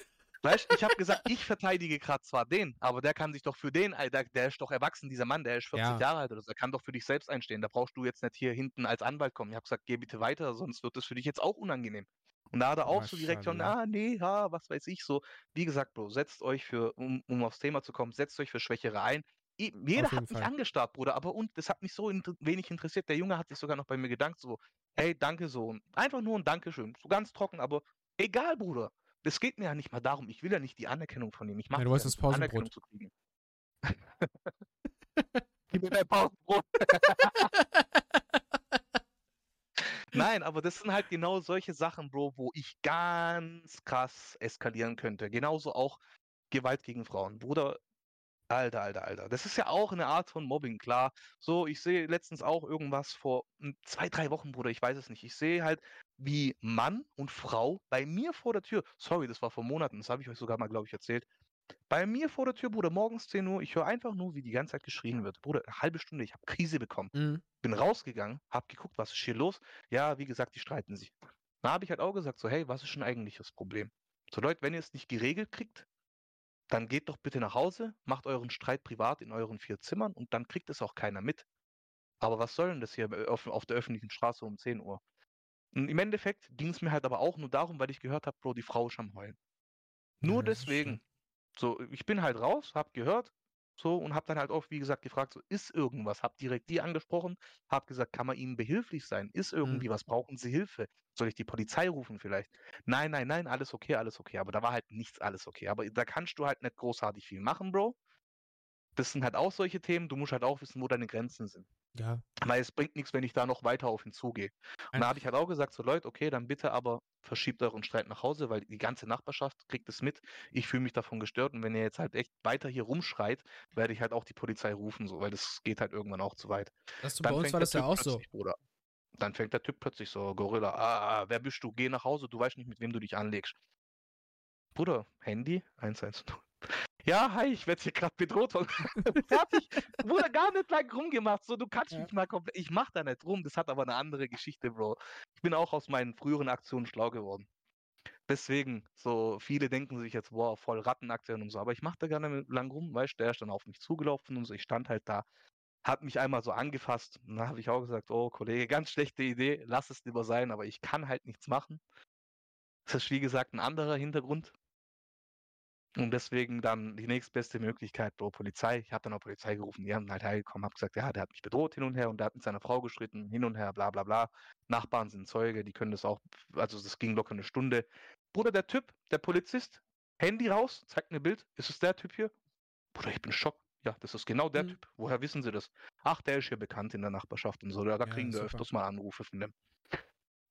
Weißt du, ich habe gesagt, ich verteidige gerade zwar den, aber der kann sich doch für den, Alter, der ist doch erwachsen, dieser Mann, der ist 40 Ja. Jahre alt oder so, der kann doch für dich selbst einstehen. Da brauchst du jetzt nicht hier hinten als Anwalt kommen. Ich habe gesagt, geh bitte weiter, sonst wird das für dich jetzt auch unangenehm. Und da hat er auch so direkt schon, ah, nee, ha, was weiß ich so. Wie gesagt, Bro, setzt euch für, um, um aufs Thema zu kommen, setzt euch für Schwächere ein. Jeder hat mich Fall. angestarrt, Bruder, aber und das hat mich so inter wenig interessiert. Der Junge hat sich sogar noch bei mir gedankt, so, hey, danke so. Einfach nur ein Dankeschön. So ganz trocken, aber egal, Bruder. Es geht mir ja nicht mal darum, ich will ja nicht die Anerkennung von ihm. Ich mache Ja, du wolltest das Pausenbrot. zu kriegen. Gib mir dein Pausenbrot. Nein, aber das sind halt genau solche Sachen, Bro, wo ich ganz krass eskalieren könnte. Genauso auch Gewalt gegen Frauen. Bruder, Alter, Alter, Alter. Das ist ja auch eine Art von Mobbing, klar. So, ich sehe letztens auch irgendwas vor hm, zwei, drei Wochen, Bruder, ich weiß es nicht. Ich sehe halt, wie Mann und Frau bei mir vor der Tür, sorry, das war vor Monaten, das habe ich euch sogar mal, glaube ich, erzählt. Bei mir vor der Tür, Bruder, morgens 10 Uhr, ich höre einfach nur, wie die ganze Zeit geschrien wird. Bruder, eine halbe Stunde, ich habe Krise bekommen Mhm. bin rausgegangen, hab geguckt, was ist hier los. Ja, wie gesagt, die streiten sich. Da habe ich halt auch gesagt, so, hey, was ist denn eigentlich das Problem? So, Leute, wenn ihr es nicht geregelt kriegt, dann geht doch bitte nach Hause, macht euren Streit privat in euren vier Zimmern und dann kriegt es auch keiner mit. Aber was soll denn das hier auf, auf der öffentlichen Straße um 10 Uhr? Und im Endeffekt ging es mir halt aber auch nur darum, weil ich gehört habe, Bro, die Frau ist am Heulen. Nur Ja, deswegen. So, ich bin halt raus, hab gehört, so und hab dann halt auch, wie gesagt, gefragt, so ist irgendwas? Hab direkt die angesprochen, hab gesagt, kann man ihnen behilflich sein? Ist irgendwie was? Brauchen sie Hilfe? Soll ich die Polizei rufen vielleicht? Nein, nein, nein, alles okay, alles okay. Aber da war halt nichts alles okay. Aber da kannst du halt nicht großartig viel machen, Bro. Das sind halt auch solche Themen. Du musst halt auch wissen, wo deine Grenzen sind. Ja. Weil es bringt nichts, wenn ich da noch weiter auf ihn zugehe. Und da habe ich halt auch gesagt, so Leute, okay, dann bitte aber verschiebt euren Streit nach Hause, weil die ganze Nachbarschaft kriegt es mit. Ich fühle mich davon gestört und wenn ihr jetzt halt echt weiter hier rumschreit, werde ich halt auch die Polizei rufen, so, weil das geht halt irgendwann auch zu weit. Das, bei uns war das ja auch so. Bruder. Dann fängt der Typ plötzlich so, Gorilla, ah, wer bist du? Geh nach Hause, du weißt nicht, mit wem du dich anlegst. Bruder, Handy, 110. Ja, hi, ich werde hier gerade bedroht. Fertig. Wurde gar nicht lang rumgemacht. So, du kannst Ja. mich mal komplett. Ich mach da nicht rum. Das hat aber eine andere Geschichte, Bro. Ich bin auch aus meinen früheren Aktionen schlau geworden. Deswegen, so viele denken sich jetzt, boah, voll Rattenaktion und so. Aber ich mach da gar nicht lang rum, weißt du, der ist dann auf mich zugelaufen und so. Ich stand halt da, hat mich einmal so angefasst. Und da habe ich auch gesagt, oh Kollege, ganz schlechte Idee, lass es lieber sein, aber ich kann halt nichts machen. Das ist wie gesagt ein anderer Hintergrund. Und deswegen dann die nächstbeste Möglichkeit, Bro, Polizei. Ich habe dann auch Polizei gerufen, die haben halt hergekommen, habe gesagt, ja, der hat mich bedroht hin und her und der hat mit seiner Frau gestritten, hin und her, bla bla bla. Nachbarn sind Zeuge, die können das auch, also das ging locker eine Stunde. Bruder, der Typ, der Polizist, Handy raus, zeigt mir ein Bild, ist es der Typ hier? Bruder, ich bin schock. Ja, das ist genau der Mhm. Typ. Woher wissen Sie das? Ach, der ist hier bekannt in der Nachbarschaft und so. Da Ja, kriegen wir öfters mal Anrufe von dem.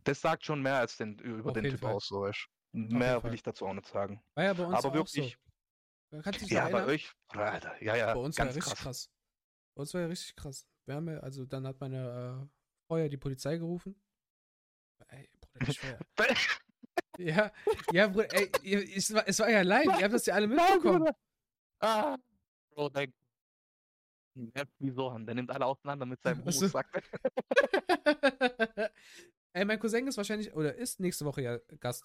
Das sagt schon mehr als den, über Auf den Typ Fall. aus, so weißt. Du. Mehr will Fall. ich dazu auch nicht sagen. War ja bei uns Aber auch wirklich, so. Man kann sich ja, erinnern, bei euch, Alter, ja, ja, bei uns war ja ganz richtig krass. krass. Bei uns war ja richtig krass. Wir haben ja, also dann hat meine äh, Frau ja die Polizei gerufen. Ey, Bruder, ich war ja. Ja, ja, Bruder, ey, es war, es war ja live, ihr habt das ja alle mitbekommen. Ah, Bro, denk. Ja, wieso? Der nimmt alle auseinander mit seinem so. Rucksack. ey, mein Cousin ist wahrscheinlich, oder ist nächste Woche ja Gast.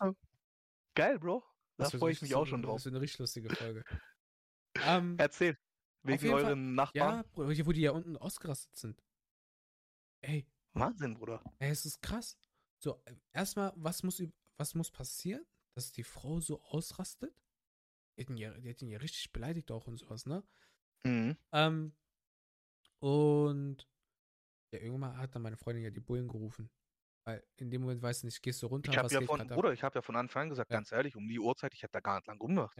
Geil, Bro. Da freue ich mich auch schon drauf. Das wird eine richtig lustige Folge. ähm, Erzähl. Wegen jeden Fall- euren Nachbarn. ja, wo die ja unten ausgerastet sind. Ey, Wahnsinn, Bruder. ey, es ist krass. So, erstmal, was muss, was muss passieren, dass die Frau so ausrastet? Die hat ihn ja, die hat ihn ja richtig beleidigt auch und sowas, ne? Mhm. Ähm, und ja, irgendwann hat dann meine Freundin ja die Bullen gerufen. Weil in dem Moment weißt du nicht, gehst du runter, Ich habe ja von? Bruder, ich habe ja von Anfang an gesagt, Ja. ganz ehrlich, um die Uhrzeit, ich hätte da gar nicht lang rumgemacht.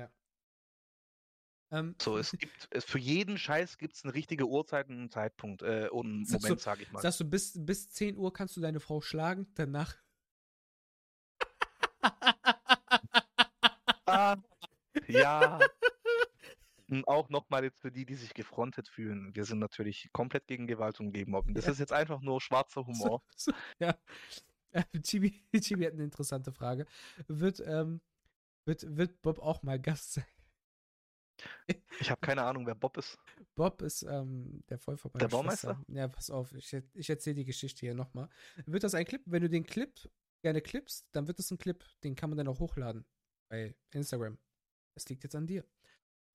Ähm, So, es gibt, es, für jeden Scheiß gibt es eine richtige Uhrzeit und einen Zeitpunkt, äh, und einen Moment, sage ich mal. Sagst du, bis, bis 10 Uhr kannst du deine Frau schlagen, danach. Ah, ja. Und auch nochmal jetzt für die, die sich gefrontet fühlen. Wir sind natürlich komplett gegen Gewalt und gegen Mobben. Das Ja. ist jetzt einfach nur schwarzer Humor. So, so, ja. Äh, Chibi, Chibi hat eine interessante Frage. Wird, ähm, wird, wird Bob auch mal Gast sein? Ich habe keine Ahnung, wer Bob ist. Bob ist ähm, der Vollver Der Baumeister? Ja, pass auf, ich, ich erzähle die Geschichte hier nochmal. Wird das ein Clip? Wenn du den Clip gerne clippst, dann wird das ein Clip, den kann man dann auch hochladen bei Instagram. Das liegt jetzt an dir.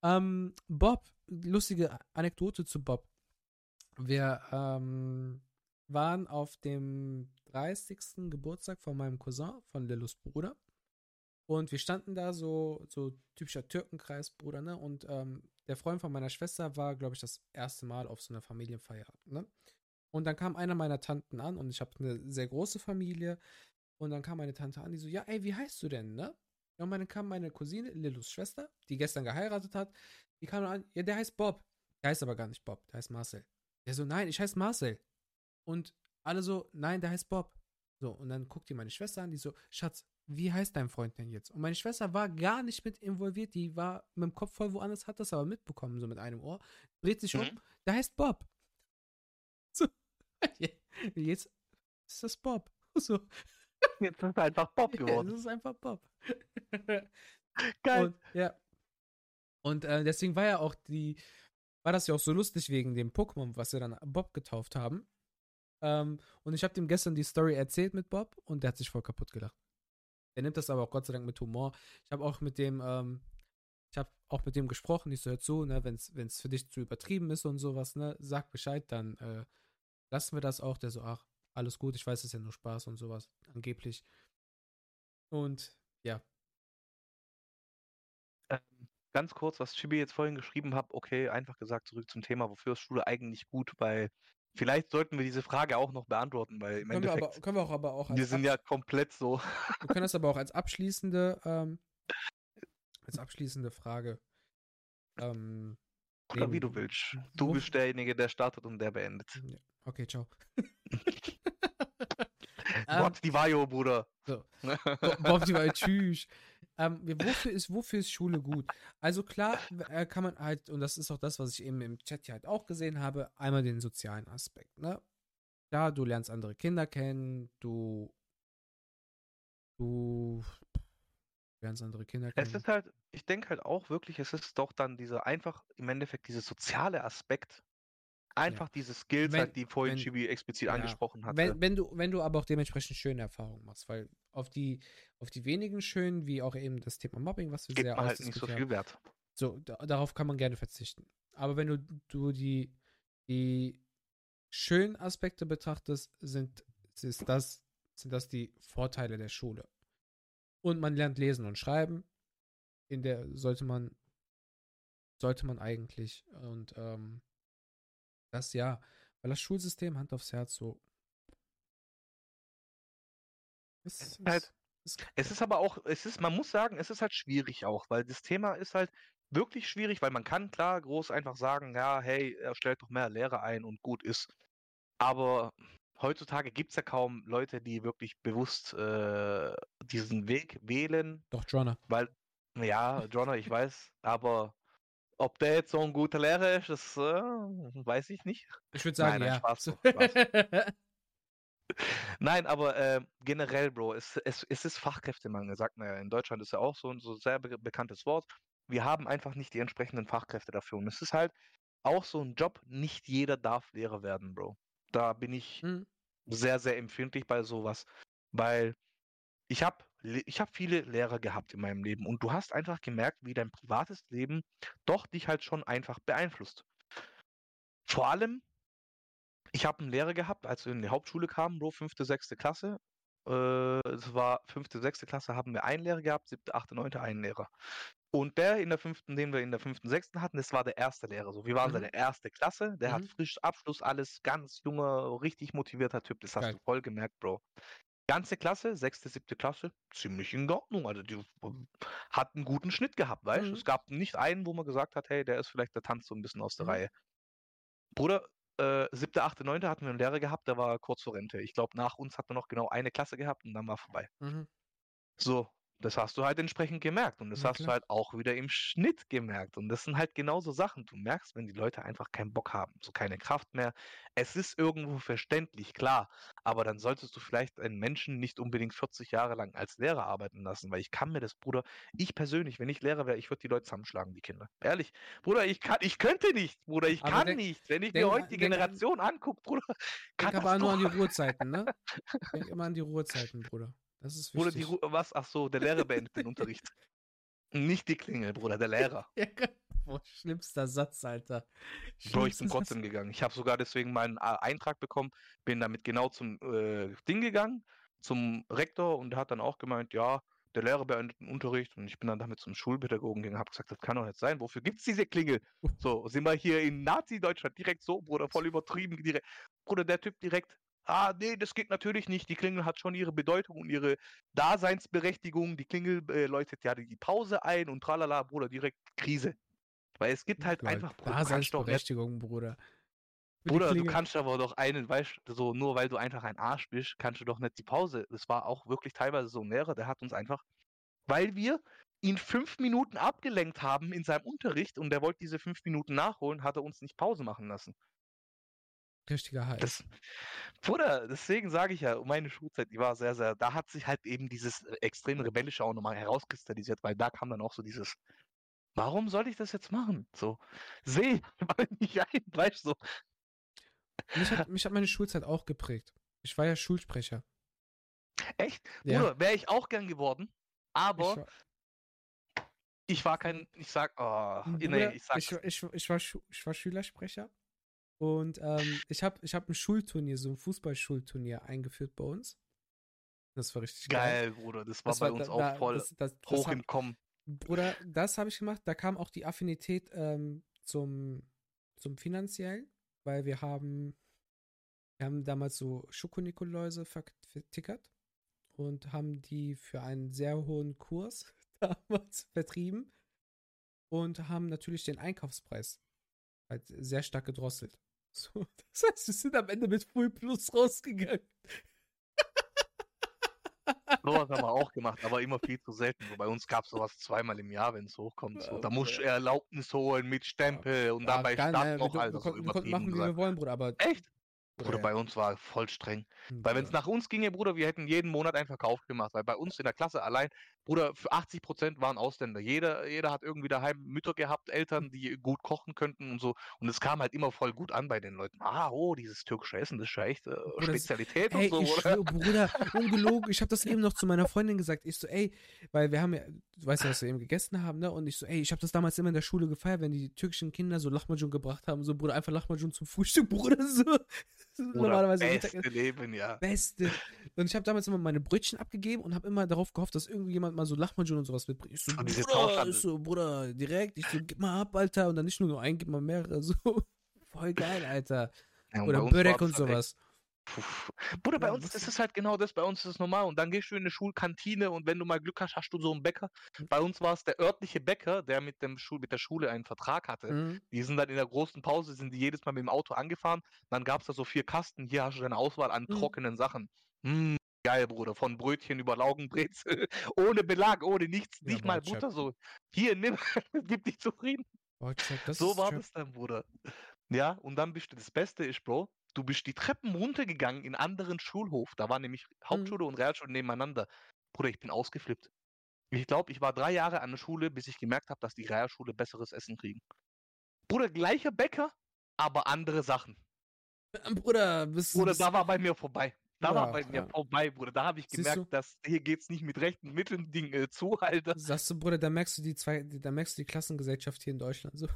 Ähm, Bob, lustige Anekdote zu Bob. Wir ähm, waren auf dem 30. Geburtstag von meinem Cousin, von Lillus Bruder. Und wir standen da so, so typischer Türkenkreis, Bruder, ne? Und ähm, der Freund von meiner Schwester war, glaube ich, das erste Mal auf so einer Familienfeier, ne? Und dann kam einer meiner Tanten an und ich habe eine sehr große Familie. Und dann kam meine Tante an, die so, ja, ey, wie heißt du denn, ne? Ja, und dann kam meine Cousine, Lillus Schwester, die gestern geheiratet hat, die kam an, ja, der heißt Bob. Der heißt aber gar nicht Bob, der heißt Marcel. Der so, nein, ich heiße Marcel. Und alle so, nein, der heißt Bob. So, und dann guckt die meine Schwester an, die so, Schatz, wie heißt dein Freund denn jetzt? Und meine Schwester war gar nicht mit involviert, die war mit dem Kopf voll woanders, hat das aber mitbekommen, so mit einem Ohr, dreht sich um, Mhm. der heißt Bob. So, jetzt ist das Bob. So, Jetzt ist er einfach Bob ja, geworden. das ist einfach Bob. Geil. Und, ja. Und äh, deswegen war ja auch die, war das ja auch so lustig wegen dem Pokémon, was wir dann Bob getauft haben. Ähm, und ich habe dem gestern die Story erzählt mit Bob und der hat sich voll kaputt gelacht. Der nimmt das aber auch Gott sei Dank mit Humor. Ich habe auch mit dem, ähm, ich habe auch mit dem gesprochen, ich so, hör zu, ne, wenn es für dich zu übertrieben ist und sowas, ne, sag Bescheid, dann äh, lassen wir das auch. Der so, ach, alles gut, ich weiß, es ist ja nur Spaß und sowas, angeblich. Und ja, Ähm, ganz kurz, was Chibi jetzt vorhin geschrieben hat, okay, einfach gesagt, zurück zum Thema, wofür ist Schule eigentlich gut, weil vielleicht sollten wir diese Frage auch noch beantworten, weil im können wir, Endeffekt, aber, können wir auch aber auch wir sind ja komplett so. Wir können das aber auch als abschließende, ähm, als abschließende Frage. Ähm, Oder wie du willst. Du bist derjenige, der startet und der beendet. Okay, ciao. ähm, Gott, die Vajo, Bruder. so. Bo- Bob, die tschüss. Ähm, wofür, ist, wofür ist Schule gut? Also klar äh, kann man halt, und das ist auch das, was ich eben im Chat hier halt auch gesehen habe, einmal den sozialen Aspekt, ne? Klar, du lernst andere Kinder kennen, du du lernst andere Kinder kennen. Es ist halt, ich denke halt auch wirklich, es ist doch dann dieser einfach im Endeffekt dieser soziale Aspekt. Einfach diese Skills Wenn- halt, die vorhin wenn- Chibi explizit ja, angesprochen hatte. Wenn, wenn, du, wenn du aber auch dementsprechend schöne Erfahrungen machst, weil auf die, auf die wenigen schönen, wie auch eben das Thema Mobbing, was wir gibt sehr man halt nicht so viel Wert. so, da, darauf kann man gerne verzichten. Aber wenn du, du die, die schönen Aspekte betrachtest, sind, ist das, sind das die Vorteile der Schule. Und man lernt lesen und schreiben. In der sollte man, sollte man eigentlich. Und ähm, das ja, weil das Schulsystem, Hand aufs Herz, so. Ist, ist halt- ist. Es ist aber auch, es ist, man muss sagen, es ist halt schwierig auch, weil das Thema ist halt wirklich schwierig, weil man kann klar groß einfach sagen, ja, hey, er stellt doch mehr Lehrer ein und gut ist. Aber heutzutage gibt es ja kaum Leute, die wirklich bewusst äh, diesen Weg wählen, Doch, Jonah. weil, ja, Jonah, ich weiß, aber ob der jetzt so ein guter Lehrer ist, das äh, weiß ich nicht. Ich würde sagen, Nein, ja. Spaß, Spaß. Nein, aber äh, generell, Bro, es, es, es ist Fachkräftemangel, sagt man ja. In Deutschland ist ja auch so ein so sehr be bekanntes Wort. Wir haben einfach nicht die entsprechenden Fachkräfte dafür. Und es ist halt auch so ein Job, nicht jeder darf Lehrer werden, Bro. Da bin ich Hm. sehr, sehr empfindlich bei sowas, weil ich habe ich hab viele Lehrer gehabt in meinem Leben und du hast einfach gemerkt, wie dein privates Leben doch dich halt schon einfach beeinflusst. Vor allem, ich habe einen Lehrer gehabt, als wir in die Hauptschule kamen, Bro, fünfte, sechste Klasse. Äh, es war fünfte, sechste Klasse haben wir einen Lehrer gehabt, siebte, achte, neunte einen Lehrer. Und der in der fünften, den wir in der fünften, sechsten hatten, das war der erste Lehrer. So, wir waren Mhm. seine erste Klasse. Der hat Mhm. frisch Abschluss, alles ganz junger, richtig motivierter Typ. Das hast Geil. du voll gemerkt, Bro. Ganze Klasse, sechste, siebte Klasse, ziemlich in Ordnung. Also die hat einen guten Schnitt gehabt, weißt du? Mhm. Es gab nicht einen, wo man gesagt hat, hey, der ist vielleicht, der tanzt so ein bisschen aus der Mhm. Reihe. Bruder, äh, siebte, achte, neunte hatten wir einen Lehrer gehabt, der war kurz vor Rente. Ich glaube, nach uns hat man noch genau eine Klasse gehabt und dann war vorbei. Mhm. So, das hast du halt entsprechend gemerkt und das Na hast du halt auch wieder im Schnitt gemerkt. Und das sind halt genauso Sachen. Du merkst, wenn die Leute einfach keinen Bock haben, so keine Kraft mehr. Es ist irgendwo verständlich, klar, aber dann solltest du vielleicht einen Menschen nicht unbedingt 40 Jahre lang als Lehrer arbeiten lassen, weil ich kann mir das, Bruder, ich persönlich, wenn ich Lehrer wäre, ich würde die Leute zusammenschlagen, die Kinder. Ehrlich, Bruder, ich kann, ich könnte nicht, Bruder, ich Aber kann denk- nicht. Wenn ich denk mir heute die Generation angucke, Bruder, Denk aber nur an die. Ruhezeiten, ne? Denk immer an die Ruhezeiten, Bruder. Das ist Bruder, die wichtig. Ru was? Ach so, der Lehrer beendet den Unterricht. Nicht die Klingel, Bruder, der Lehrer. Boah, schlimmster Satz, Alter. Bro, ich Schlimmster bin trotzdem gegangen. Ich habe sogar deswegen meinen äh, Eintrag bekommen, bin damit genau zum äh, Ding gegangen, zum Rektor und der hat dann auch gemeint, ja, der Lehrer beendet den Unterricht und ich bin dann damit zum Schulpädagogen gegangen, habe gesagt, das kann doch nicht sein. Wofür gibt's diese Klingel? So, sind wir hier in Nazi-Deutschland direkt so, Bruder, voll übertrieben. Direkt. Bruder, der Typ direkt, ah, nee, das geht natürlich nicht. Die Klingel hat schon ihre Bedeutung und ihre Daseinsberechtigung. Die Klingel äh, läutet ja die Pause ein und tralala, Bruder, direkt Krise. Weil es gibt halt Lol, einfach, Daseinsberechtigung, Bruder. Bruder, du kannst aber doch einen, weißt du, so nur weil du einfach ein Arsch bist, kannst du doch nicht die Pause. Das war auch wirklich teilweise so ein Lehrer, der hat uns einfach, weil wir ihn fünf Minuten abgelenkt haben in seinem Unterricht und der wollte diese fünf Minuten nachholen, hat er uns nicht Pause machen lassen. Richtiger Hals. Das, Bruder, deswegen sage ich ja, meine Schulzeit, die war sehr, sehr, da hat sich halt eben dieses äh, extrem rebellische auch nochmal herauskristallisiert, weil da kam dann auch so dieses, warum soll ich das jetzt machen? So, seh mal nicht ein, weißt du, so. mich, hat, mich hat meine Schulzeit auch geprägt. Ich war ja Schulsprecher. Echt? Ja. Bruder, wäre ich auch gern geworden, aber ich war, ich war kein, ich sag, oh, nee, Bruder, ich sag, ich, ich, ich, war, ich war Schülersprecher und ähm, ich habe ich hab ein Schulturnier, so ein Fußballschulturnier eingeführt bei uns. Das war richtig geil. geil, Bruder, das war Das bei war uns da- auch da- voll das, das, das hoch hab- im Kommen. Bruder, das habe ich gemacht. Da kam auch die Affinität ähm, zum, zum finanziellen, weil wir haben, wir haben damals so Schokonikoläuse vertickert und haben die für einen sehr hohen Kurs damals vertrieben und haben natürlich den Einkaufspreis halt sehr stark gedrosselt. So, das heißt, wir sind am Ende mit Full Plus rausgegangen. Sowas haben wir auch gemacht, aber immer viel zu selten. Bei uns gab es sowas zweimal im Jahr, wenn es hochkommt. So. Da musst du Erlaubnis holen mit Stempel und dann bei Stadt nein, noch, wir, Alter, wir, wir machen, wie wir wollen, Bruder, aber Echt? Bruder, ja. bei uns war voll streng. Hm, Weil wenn es nach uns ginge, Bruder, wir hätten jeden Monat einen Verkauf gemacht. Weil bei uns in der Klasse allein, Bruder, für 80 Prozent waren Ausländer. Jeder, jeder hat irgendwie daheim Mütter gehabt, Eltern, die gut kochen könnten und so. Und es kam halt immer voll gut an bei den Leuten. Ah, oh, dieses türkische Essen, das ist ja echt äh, das- Spezialität Ey, und so, ich oder? Bruder, ungelogen. Ich habe das eben noch zu meiner Freundin gesagt. Ich so, ey, weil wir haben ja, du weißt ja, was wir eben gegessen haben, ne? Und ich so, ey, ich habe das damals immer in der Schule gefeiert, wenn die türkischen Kinder so Lahmacun gebracht haben. So, Bruder, einfach Lahmacun zum Frühstück, Bruder. So. Normalerweise beste Mittag- Leben, ja. Beste. Und ich habe damals immer meine Brötchen abgegeben und habe immer darauf gehofft, dass irgendjemand mal so Lahmacun und sowas mitbringt. Ich so, Und Bruder, ich so, Bruder, direkt. Ich so, gib mal ab, Alter. Und dann nicht nur nur ein, gib mal mehrere. So. Voll geil, Alter. Ja, Oder Börek und sowas. Puh. Bruder, bei Ja, uns das ist es halt genau das, bei uns ist es normal. Und dann gehst du in eine Schulkantine und wenn du mal Glück hast, hast du so einen Bäcker. Mhm. Bei uns war es der örtliche Bäcker, der mit, dem Schul mit der Schule einen Vertrag hatte. Mhm. Die sind dann in der großen Pause, sind die jedes Mal mit dem Auto angefahren. Dann gab es da so vier Kasten. Hier hast du deine Auswahl an Mhm. trockenen Sachen. Mm, geil, Bruder. Von Brötchen über Laugenbrezel. ohne Belag, ohne nichts. Ja, nicht mal Boy, check. Butter so. Hier, nimm. Gib dich zufrieden. Boah, check, So war check. das dann, Bruder. Ja, und dann bist du, das Beste ist, Bro, du bist die Treppen runtergegangen in anderen Schulhof. Da waren nämlich Hauptschule und Realschule nebeneinander. Bruder, ich bin ausgeflippt. Ich glaube, ich war drei Jahre an der Schule, bis ich gemerkt habe, dass die Realschule besseres Essen kriegen. Bruder, gleicher Bäcker, aber andere Sachen. Ähm, Bruder, bist Bruder, bist- da war bei mir vorbei. Da war Ja, bei mir ja. vorbei, Bruder. Da habe ich Siehst gemerkt, du? dass hier geht's nicht mit rechten Mitteln Ding, äh, zu, Alter. Sagst du, Bruder, da merkst du die zwei, da merkst du die Klassengesellschaft hier in Deutschland. So.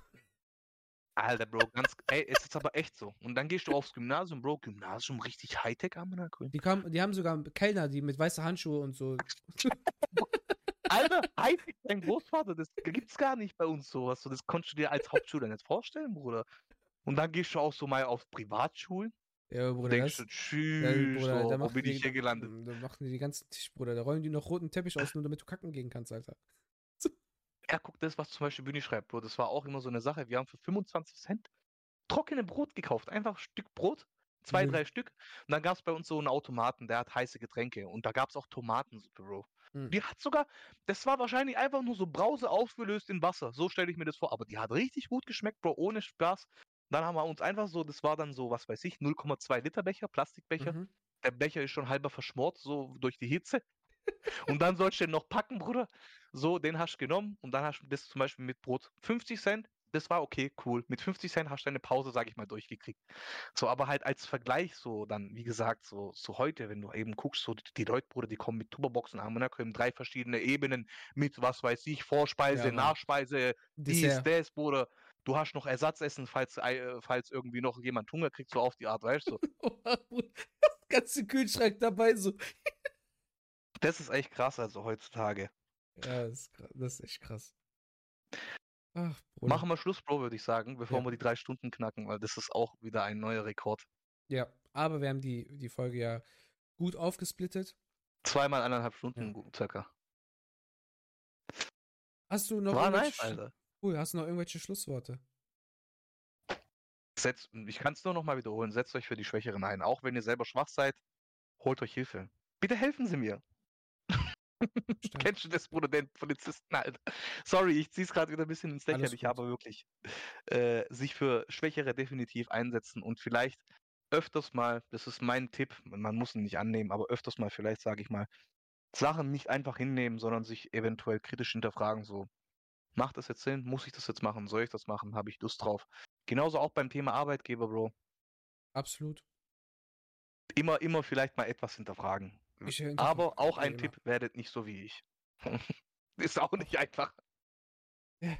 Alter, Bro, ganz, ey, es ist aber echt so. Und dann gehst du aufs Gymnasium, Bro, Gymnasium richtig Hightech, Amanagrün. Die, kamen, die haben sogar Kellner, die mit weißen Handschuhe und so. Alter, Hightech, dein Großvater, das gibt's gar nicht bei uns sowas. So, das konntest du dir als Hauptschüler nicht vorstellen, Bruder. Und dann gehst du auch so mal auf Privatschulen. Ja, Bruder, Denkst das, du, tschüss, ja, Bruder, so, wo bin die, ich hier gelandet? Da machen die die ganzen Tisch, Bruder. Da rollen die noch roten Teppich aus, nur damit du kacken gehen kannst, Alter. Ja, guck, das, was zum Beispiel Bühne schreibt, Bro, das war auch immer so eine Sache. Wir haben für 25 Cent trockene Brot gekauft. Einfach ein Stück Brot, zwei, Mhm. drei Stück. Und dann gab es bei uns so einen Automaten, der hat heiße Getränke. Und da gab es auch Tomatensuppe, Bro. Mhm. Die hat sogar, das war wahrscheinlich einfach nur so Brause aufgelöst in Wasser. So stelle ich mir das vor. Aber die hat richtig gut geschmeckt, Bro, ohne Spaß. Dann haben wir uns einfach so, das war dann so, was weiß ich, 0,2 Liter Becher, Plastikbecher. Mhm. Der Becher ist schon halber verschmort, so durch die Hitze. Und dann sollst du den noch packen, Bruder. So, den hast du genommen und dann hast du das zum Beispiel mit Brot 50 Cent. Das war okay, cool. Mit 50 Cent hast du deine Pause, sag ich mal, durchgekriegt. So, aber halt als Vergleich, so dann, wie gesagt, so, so heute, wenn du eben guckst, so die, die Leute, Bruder, die kommen mit Tupperboxen an, da kommen drei verschiedene Ebenen mit, was weiß ich, Vorspeise, Ja. Nachspeise, dies, das, Bruder. Du hast noch Ersatzessen, falls, äh, falls irgendwie noch jemand Hunger kriegt, so auf die Art, weißt du? Bruder, das ganze Kühlschrank dabei, so. Das ist echt krass, also heutzutage. Ja, das ist, das ist echt krass. Ach, Bruder. Machen wir Schluss, Bro, würde ich sagen, bevor Ja. wir die drei Stunden knacken, weil das ist auch wieder ein neuer Rekord. Ja, aber wir haben die, die Folge ja gut aufgesplittet. Zweimal eineinhalb Stunden gu- circa. Hast du noch War irgendwelche, nice, Alter. Cool, hast du noch irgendwelche Schlussworte? Setzt, ich kann es nur noch mal wiederholen. Setzt euch für die Schwächeren ein. Auch wenn ihr selber schwach seid, holt euch Hilfe. Bitte helfen Sie mir. Kennst du das, Bruder, den Polizisten, Alter? Sorry, ich zieh's gerade wieder ein bisschen ins Lächerliche, aber wirklich. Äh, sich für Schwächere definitiv einsetzen und vielleicht öfters mal, das ist mein Tipp, man muss ihn nicht annehmen, aber öfters mal vielleicht, sage ich mal, Sachen nicht einfach hinnehmen, sondern sich eventuell kritisch hinterfragen, so, macht das jetzt Sinn? Muss ich das jetzt machen? Soll ich das machen? Habe ich Lust drauf? Genauso auch beim Thema Arbeitgeber, Bro. Absolut. Immer, immer vielleicht mal etwas hinterfragen. Aber auch ein. Tipp, werdet nicht so wie ich. ist auch nicht einfach. Ja.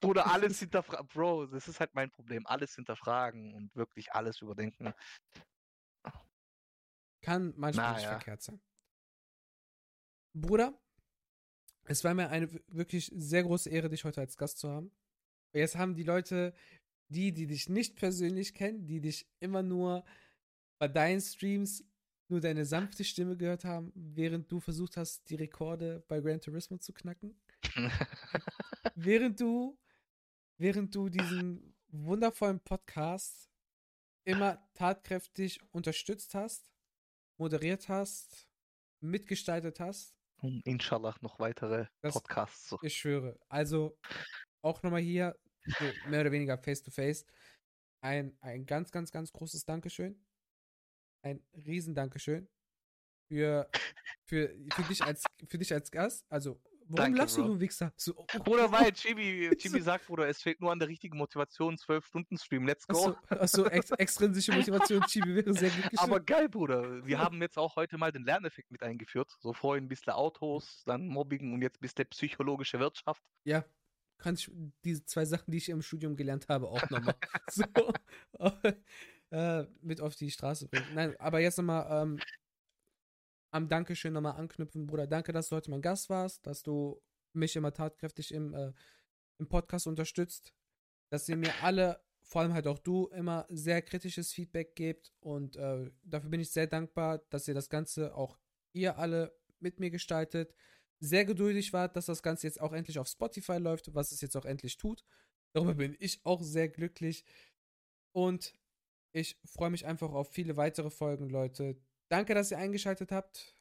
Bruder, alles hinterfragen. Bro, das ist halt mein Problem. Alles hinterfragen und wirklich alles überdenken. Kann manchmal nicht Naja. verkehrt sein. Bruder, es war mir eine wirklich sehr große Ehre, dich heute als Gast zu haben. Jetzt haben die Leute, die, die dich nicht persönlich kennen, die dich immer nur bei deinen Streams nur deine sanfte Stimme gehört haben, während du versucht hast, die Rekorde bei Gran Turismo zu knacken. während du, während du diesen wundervollen Podcast immer tatkräftig unterstützt hast, moderiert hast, mitgestaltet hast. Und Inshallah noch weitere Das- Podcasts. So. Ich schwöre. Also auch nochmal hier, mehr oder weniger face to face, ein, ein ganz, ganz, ganz großes Dankeschön. Ein riesen Dankeschön für, für, für, dich, als, für dich als Gast. Also, warum Danke, lachst du, Bro. du Wichser? So, oh, Bruder, weil Chibi, Chibi sagt, Bruder, es fehlt nur an der richtigen Motivation, 12 Stunden Stream, let's go. Achso, achso ex extrinsische Motivation, Chibi wäre sehr geschrieben. Aber geil, Bruder. Wir haben jetzt auch heute mal den Lerneffekt mit eingeführt. So vorhin ein bisschen Autos, dann Mobbing und jetzt ein bisschen psychologische Wirtschaft. Ja, kann ich diese zwei Sachen, die ich im Studium gelernt habe, auch nochmal so äh, mit auf die Straße bringen. Nein, aber jetzt nochmal ähm, am Dankeschön nochmal anknüpfen, Bruder. Danke, dass du heute mein Gast warst, dass du mich immer tatkräftig im, äh, im Podcast unterstützt, dass ihr mir alle, vor allem halt auch du, immer sehr kritisches Feedback gebt und äh, dafür bin ich sehr dankbar, dass ihr das Ganze auch ihr alle mit mir gestaltet sehr geduldig wart, dass das Ganze jetzt auch endlich auf Spotify läuft, was es jetzt auch endlich tut. Darüber bin ich auch sehr glücklich. Und ich freue mich einfach auf viele weitere Folgen, Leute. Danke, dass ihr eingeschaltet habt.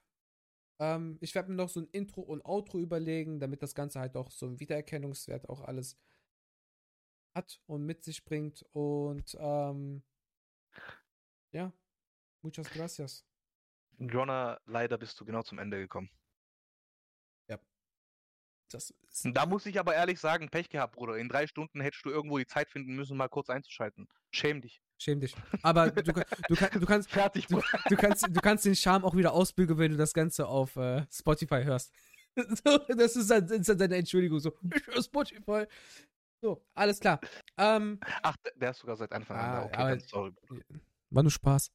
Ähm, ich werde mir noch so ein Intro und Outro überlegen, damit das Ganze halt auch so einen Wiedererkennungswert auch alles hat und mit sich bringt. Und ähm, ja, muchas gracias. Jonna, leider bist du genau zum Ende gekommen. Das da muss ich aber ehrlich sagen, Pech gehabt, Bruder. In drei Stunden hättest du irgendwo die Zeit finden müssen, mal kurz einzuschalten. Schäm dich. schäm dich. Aber du, du, kann- du kannst, Fertig, Du, du, kannst, du kannst den Charme auch wieder ausbügeln, wenn du das Ganze auf äh, Spotify hörst. so, das ist dann, ist dann deine Entschuldigung. So, ich höre Spotify. So, alles klar. Ähm, Ach, der- ist sogar seit Anfang an Ah, da. Okay, aber- dann sorry. Bruder. war nur Spaß.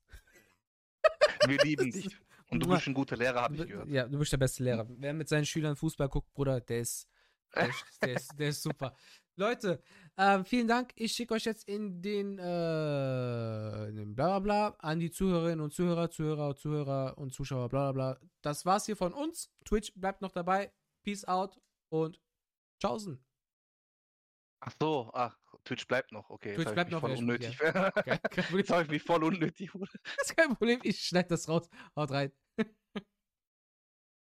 Wir lieben dich. Und du bist ein guter Lehrer, habe ich gehört. Ja, du bist der beste Lehrer. Wer mit seinen Schülern Fußball guckt, Bruder, der ist, der ist, der ist, der ist super. Leute, ähm, vielen Dank. Ich schicke euch jetzt in den, äh, in den Blablabla an die Zuhörerinnen und Zuhörer, Zuhörer, Zuhörer und Zuschauer, bla bla bla. Das war's hier von uns. Twitch bleibt noch dabei. Peace out und tschaußen. Ach so, ach, Twitch bleibt noch, okay. Twitch bleibt noch, voll unnötig. Kein, kein Problem. Jetzt habe ich mich voll unnötig. Das ist kein Problem. Ich schneide das raus. Haut rein.